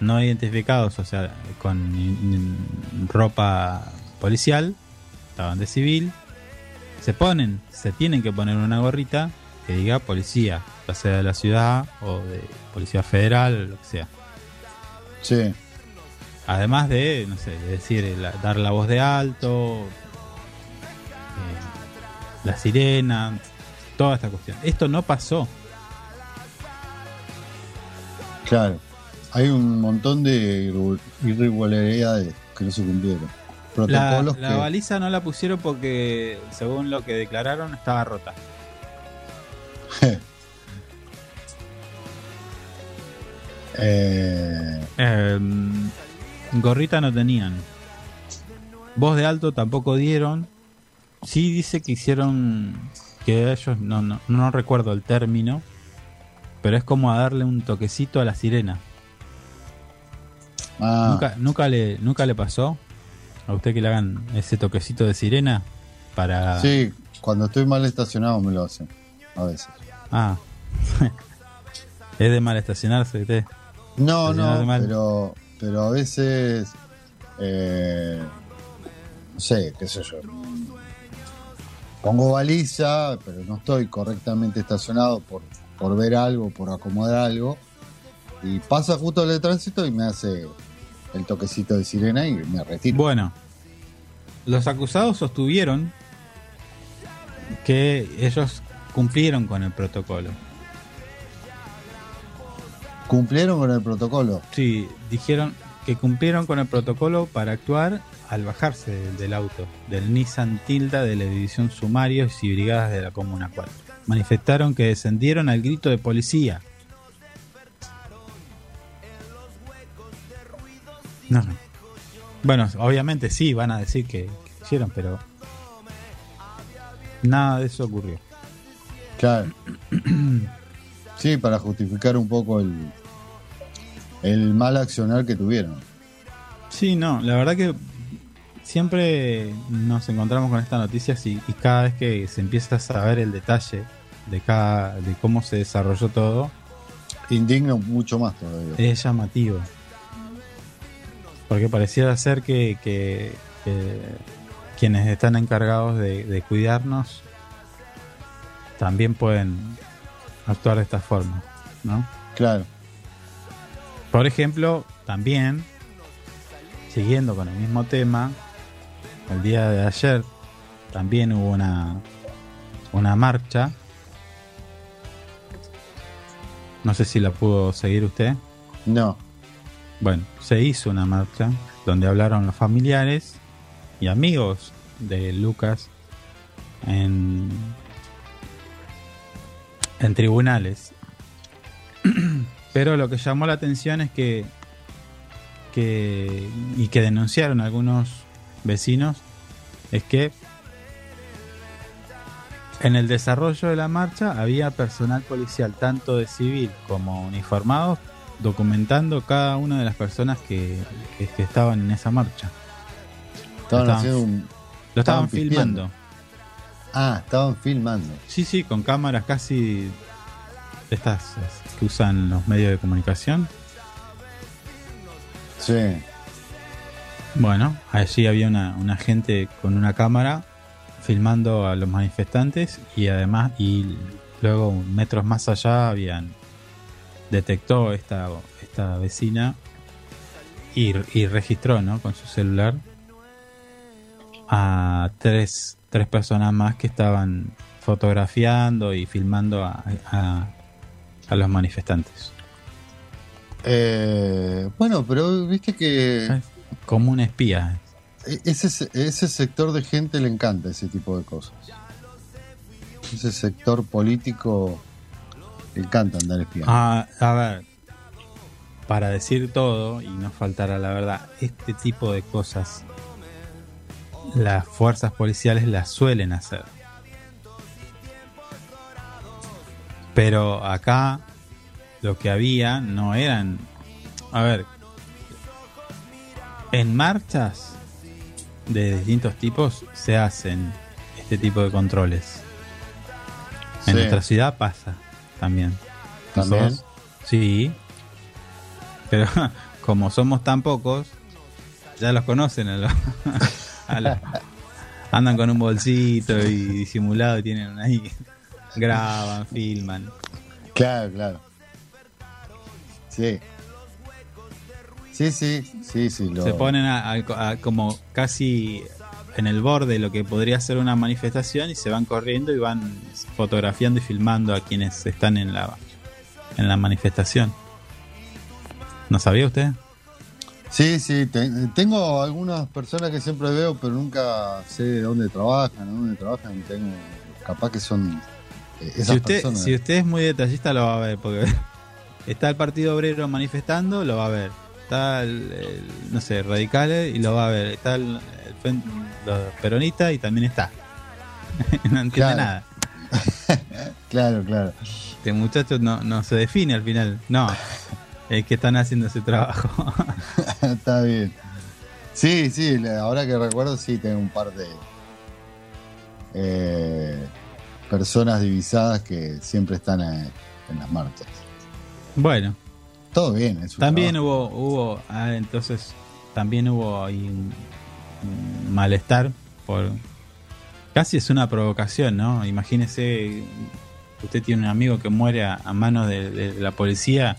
no identificados, o sea, con ropa policial, estaban de civil, se ponen, se tienen que poner una gorrita que diga policía, ya sea de la ciudad o de policía federal, lo que sea. Sí. Además de, no sé, decir, dar la voz de alto, eh, la sirena, toda esta cuestión. Esto no pasó. Claro, hay un montón de irregularidades que no se cumplieron. Protocolos la, baliza no la pusieron porque, según lo que declararon, estaba rota. eh... Em, gorrita no tenían. Voz de alto tampoco dieron. Sí dice que hicieron que ellos no, no, no recuerdo el término, pero es como a darle un toquecito a la sirena. Ah. ¿Nunca, nunca, le, ¿Nunca le pasó a usted que le hagan ese toquecito de sirena para... Sí, cuando estoy mal estacionado me lo hacen, a veces. Ah, es de mal estacionarse usted. No, no, pero, pero a veces, eh, no sé, qué sé yo, pongo baliza, pero no estoy correctamente estacionado por por ver algo, por acomodar algo, y pasa justo el tránsito y me hace el toquecito de sirena y me retiro. Bueno, los acusados sostuvieron que ellos cumplieron con el protocolo. ¿Cumplieron con el protocolo? Sí, dijeron que cumplieron con el protocolo para actuar al bajarse del auto, del Nissan Tilda de la división Sumarios y Brigadas de la Comuna 4 manifestaron que descendieron al grito de policía. No. Bueno, obviamente sí, van a decir que, hicieron, pero nada de eso ocurrió. Claro. sí, para justificar un poco el, el mal accionar que tuvieron. Sí, no, la verdad que siempre nos encontramos con estas noticias y, cada vez que se empieza a saber el detalle de cada de cómo se desarrolló todo indigna mucho más todavía es llamativo porque pareciera ser que, quienes están encargados de, cuidarnos también pueden actuar de esta forma ¿no? claro por ejemplo también siguiendo con el mismo tema el día de ayer también hubo una, una marcha. No sé si la pudo seguir usted. No. Bueno, se hizo una marcha donde hablaron los familiares y amigos de Lucas en, en tribunales. Pero lo que llamó la atención es que, que y que denunciaron algunos vecinos es que en el desarrollo de la marcha había personal policial, tanto de civil como uniformados, documentando cada una de las personas que, estaban en esa marcha. Estaban, lo estaban, lo estaban filmando. Ah, estaban filmando. Sí, sí, con cámaras casi estas que usan los medios de comunicación. Sí. Bueno, allí había una, gente con una cámara filmando a los manifestantes y además y luego metros más allá habían detectó esta, esta vecina y, y registró, ¿no? Con su celular a tres, tres personas más que estaban fotografiando y filmando a, a, a los manifestantes. Eh, bueno, pero viste que Como un espía. Ese, ese sector de gente le encanta ese tipo de cosas. Ese sector político le encanta andar espiando. Ah, a ver, para decir todo y no faltar a la verdad, este tipo de cosas las fuerzas policiales las suelen hacer. Pero acá lo que había no eran, a ver, en marchas de distintos tipos se hacen este tipo de controles. En Sí. nuestra ciudad pasa también. ¿También? Sí. Pero como somos tan pocos, ya los conocen a los, a los- andan con un bolsito y disimulado y tienen ahí graban, filman. Claro, claro. Sí. Sí, sí, sí, sí. Lo... Se ponen a- a- a como casi en el borde de lo que podría ser una manifestación y se van corriendo y van fotografiando y filmando a quienes están en la en la manifestación. ¿No sabía usted? Sí, sí, te- tengo algunas personas que siempre veo, pero nunca sé de dónde trabajan, de dónde trabajan. Tengo, capaz que son eh, esas Si usted, personas. si usted es muy detallista lo va a ver, porque está el Partido Obrero manifestando, lo va a ver. Está el, el, no sé, radicales y lo va a ver. Está el, el los peronistas y también está. no entiende Claro. nada. Claro, claro. Este muchacho no, no se define al final. No, es que están haciendo ese trabajo. Está bien. Sí, sí, ahora que recuerdo, sí, tengo un par de eh, personas divisadas que siempre están eh, en las marchas. bueno, Todo bien, es también trabajo. hubo, hubo, ah, entonces, también hubo ahí un, un malestar por... Casi es una provocación, ¿no? Imagínese, usted tiene un amigo que muere a, a manos de, de la policía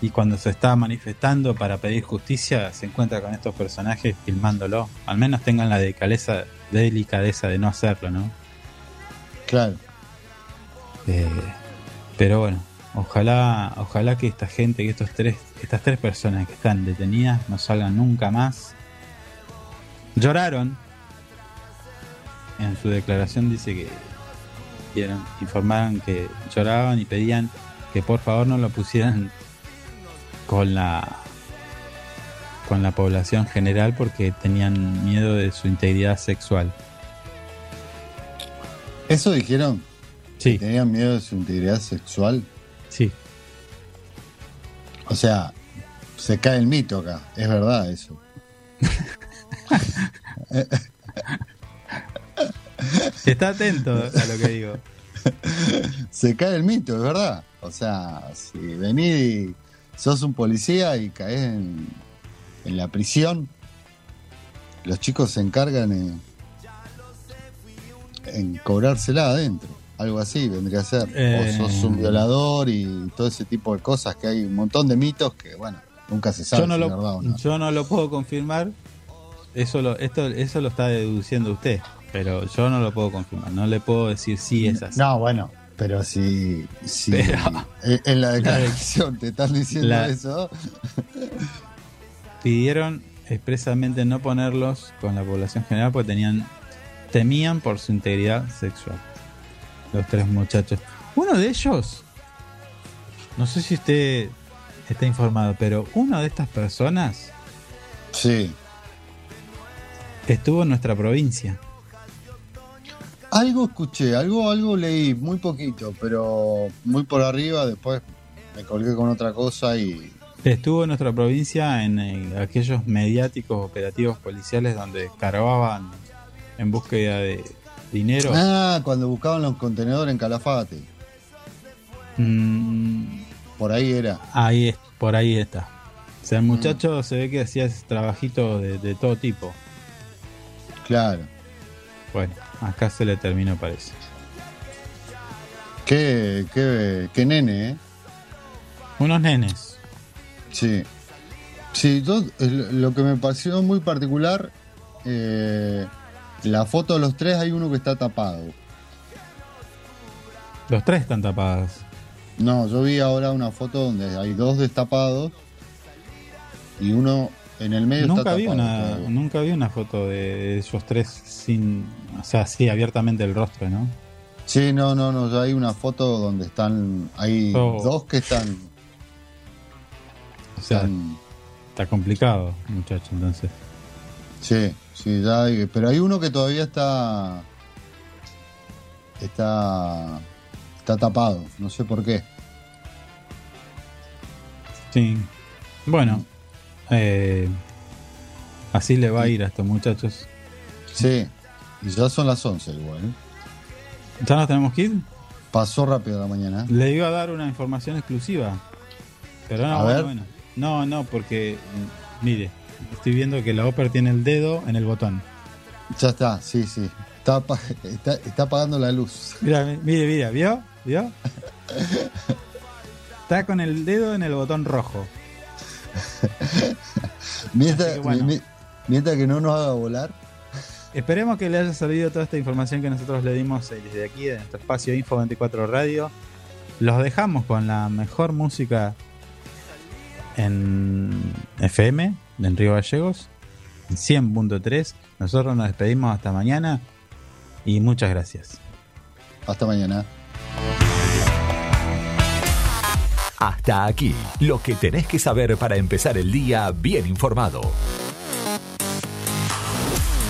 y cuando se está manifestando para pedir justicia se encuentra con estos personajes filmándolo. Al menos tengan la delicadeza, delicadeza de no hacerlo, ¿no? Claro. Eh, pero bueno, ojalá, ojalá que esta gente, que estos tres, estas tres personas que están detenidas no salgan nunca más. Lloraron. En su declaración dice que informaron que lloraban y pedían que por favor no lo pusieran con la con la población general porque tenían miedo de su integridad sexual. ¿Eso dijeron? Sí, ¿Tenían miedo de su integridad sexual? O sea, se cae el mito acá. Es verdad eso. Está atento a lo que digo. Se cae el mito, es verdad. O sea, si venís y sos un policía y caes en, en la prisión, los chicos se encargan en, en cobrársela adentro. Algo así vendría a ser. Eh. O sos un violador y todo ese tipo de cosas que hay un montón de mitos que, bueno, nunca se sabe yo no, si lo, o no. yo no lo puedo confirmar. Eso lo, esto, eso lo está deduciendo usted. Pero yo no lo puedo confirmar. No le puedo decir si es así. No, bueno, pero si, si Pero- en la declaración te están diciendo La- eso, Pidieron expresamente no ponerlos con la población general porque tenían temían por su integridad sexual. Los tres muchachos. Uno de ellos, no sé si usted está informado, pero una de estas personas sí. estuvo en nuestra provincia. Algo escuché, algo, algo leí, muy poquito, pero muy por arriba, después me colgué con otra cosa y Estuvo en nuestra provincia en eh, aquellos mediáticos operativos policiales donde cargaban en búsqueda de dinero. Ah, cuando buscaban los contenedores en Calafate, Mm, por ahí era. ahí es, por ahí está. O sea, el muchacho se ve que hacía ese trabajito de, de todo tipo. Claro. Bueno, acá se le terminó parece. Qué, qué, qué nene, ¿eh? Unos nenes. Sí. Sí, el- lo que me pareció muy particular, eh, la foto de los tres hay uno que está tapado. Los tres están tapados. No, yo vi ahora una foto donde hay dos destapados y uno en el medio Nunca está vi, tapado. una, todavía. nunca vi una foto de esos tres sin. O sea, sí, abiertamente el rostro, ¿no? Sí, no, no, no, ya hay una foto donde están, hay Oh. dos que están, O sea, están- está complicado, muchacho, entonces. sí, sí, ya hay, pero hay uno que todavía está, está, está tapado, no sé por qué. Sí. Bueno, eh, así le va a ir a estos muchachos. Sí, ya son las 11 igual. ¿eh? ¿Ya nos tenemos que ir? Pasó rápido la mañana. ¿eh? Le iba a dar una información exclusiva. Pero no, A bueno, ver. bueno. No, no, porque, mm, mire, estoy viendo que la Oper tiene el dedo en el botón. Ya está, sí, sí. Está, está, está apagando la luz. Mira, mi- mire, mira, ¿vio? ¿Vio? Está con el dedo en el botón rojo. Mientras, que bueno. mi- mientras que no nos haga volar. Esperemos que le haya servido toda esta información que nosotros le dimos eh, desde aquí, de nuestro espacio Info 24 Radio. Los dejamos con la mejor música en FM, en Río Gallegos, en 100.3. Nosotros nos despedimos hasta mañana y muchas gracias. Hasta mañana. Hasta aquí, lo que tenés que saber para empezar el día bien informado.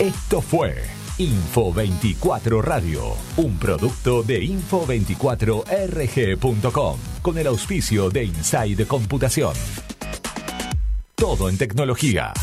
Esto fue Info 24 Radio, un producto de info24rg.com, con el auspicio de Inside Computación. Todo en tecnología.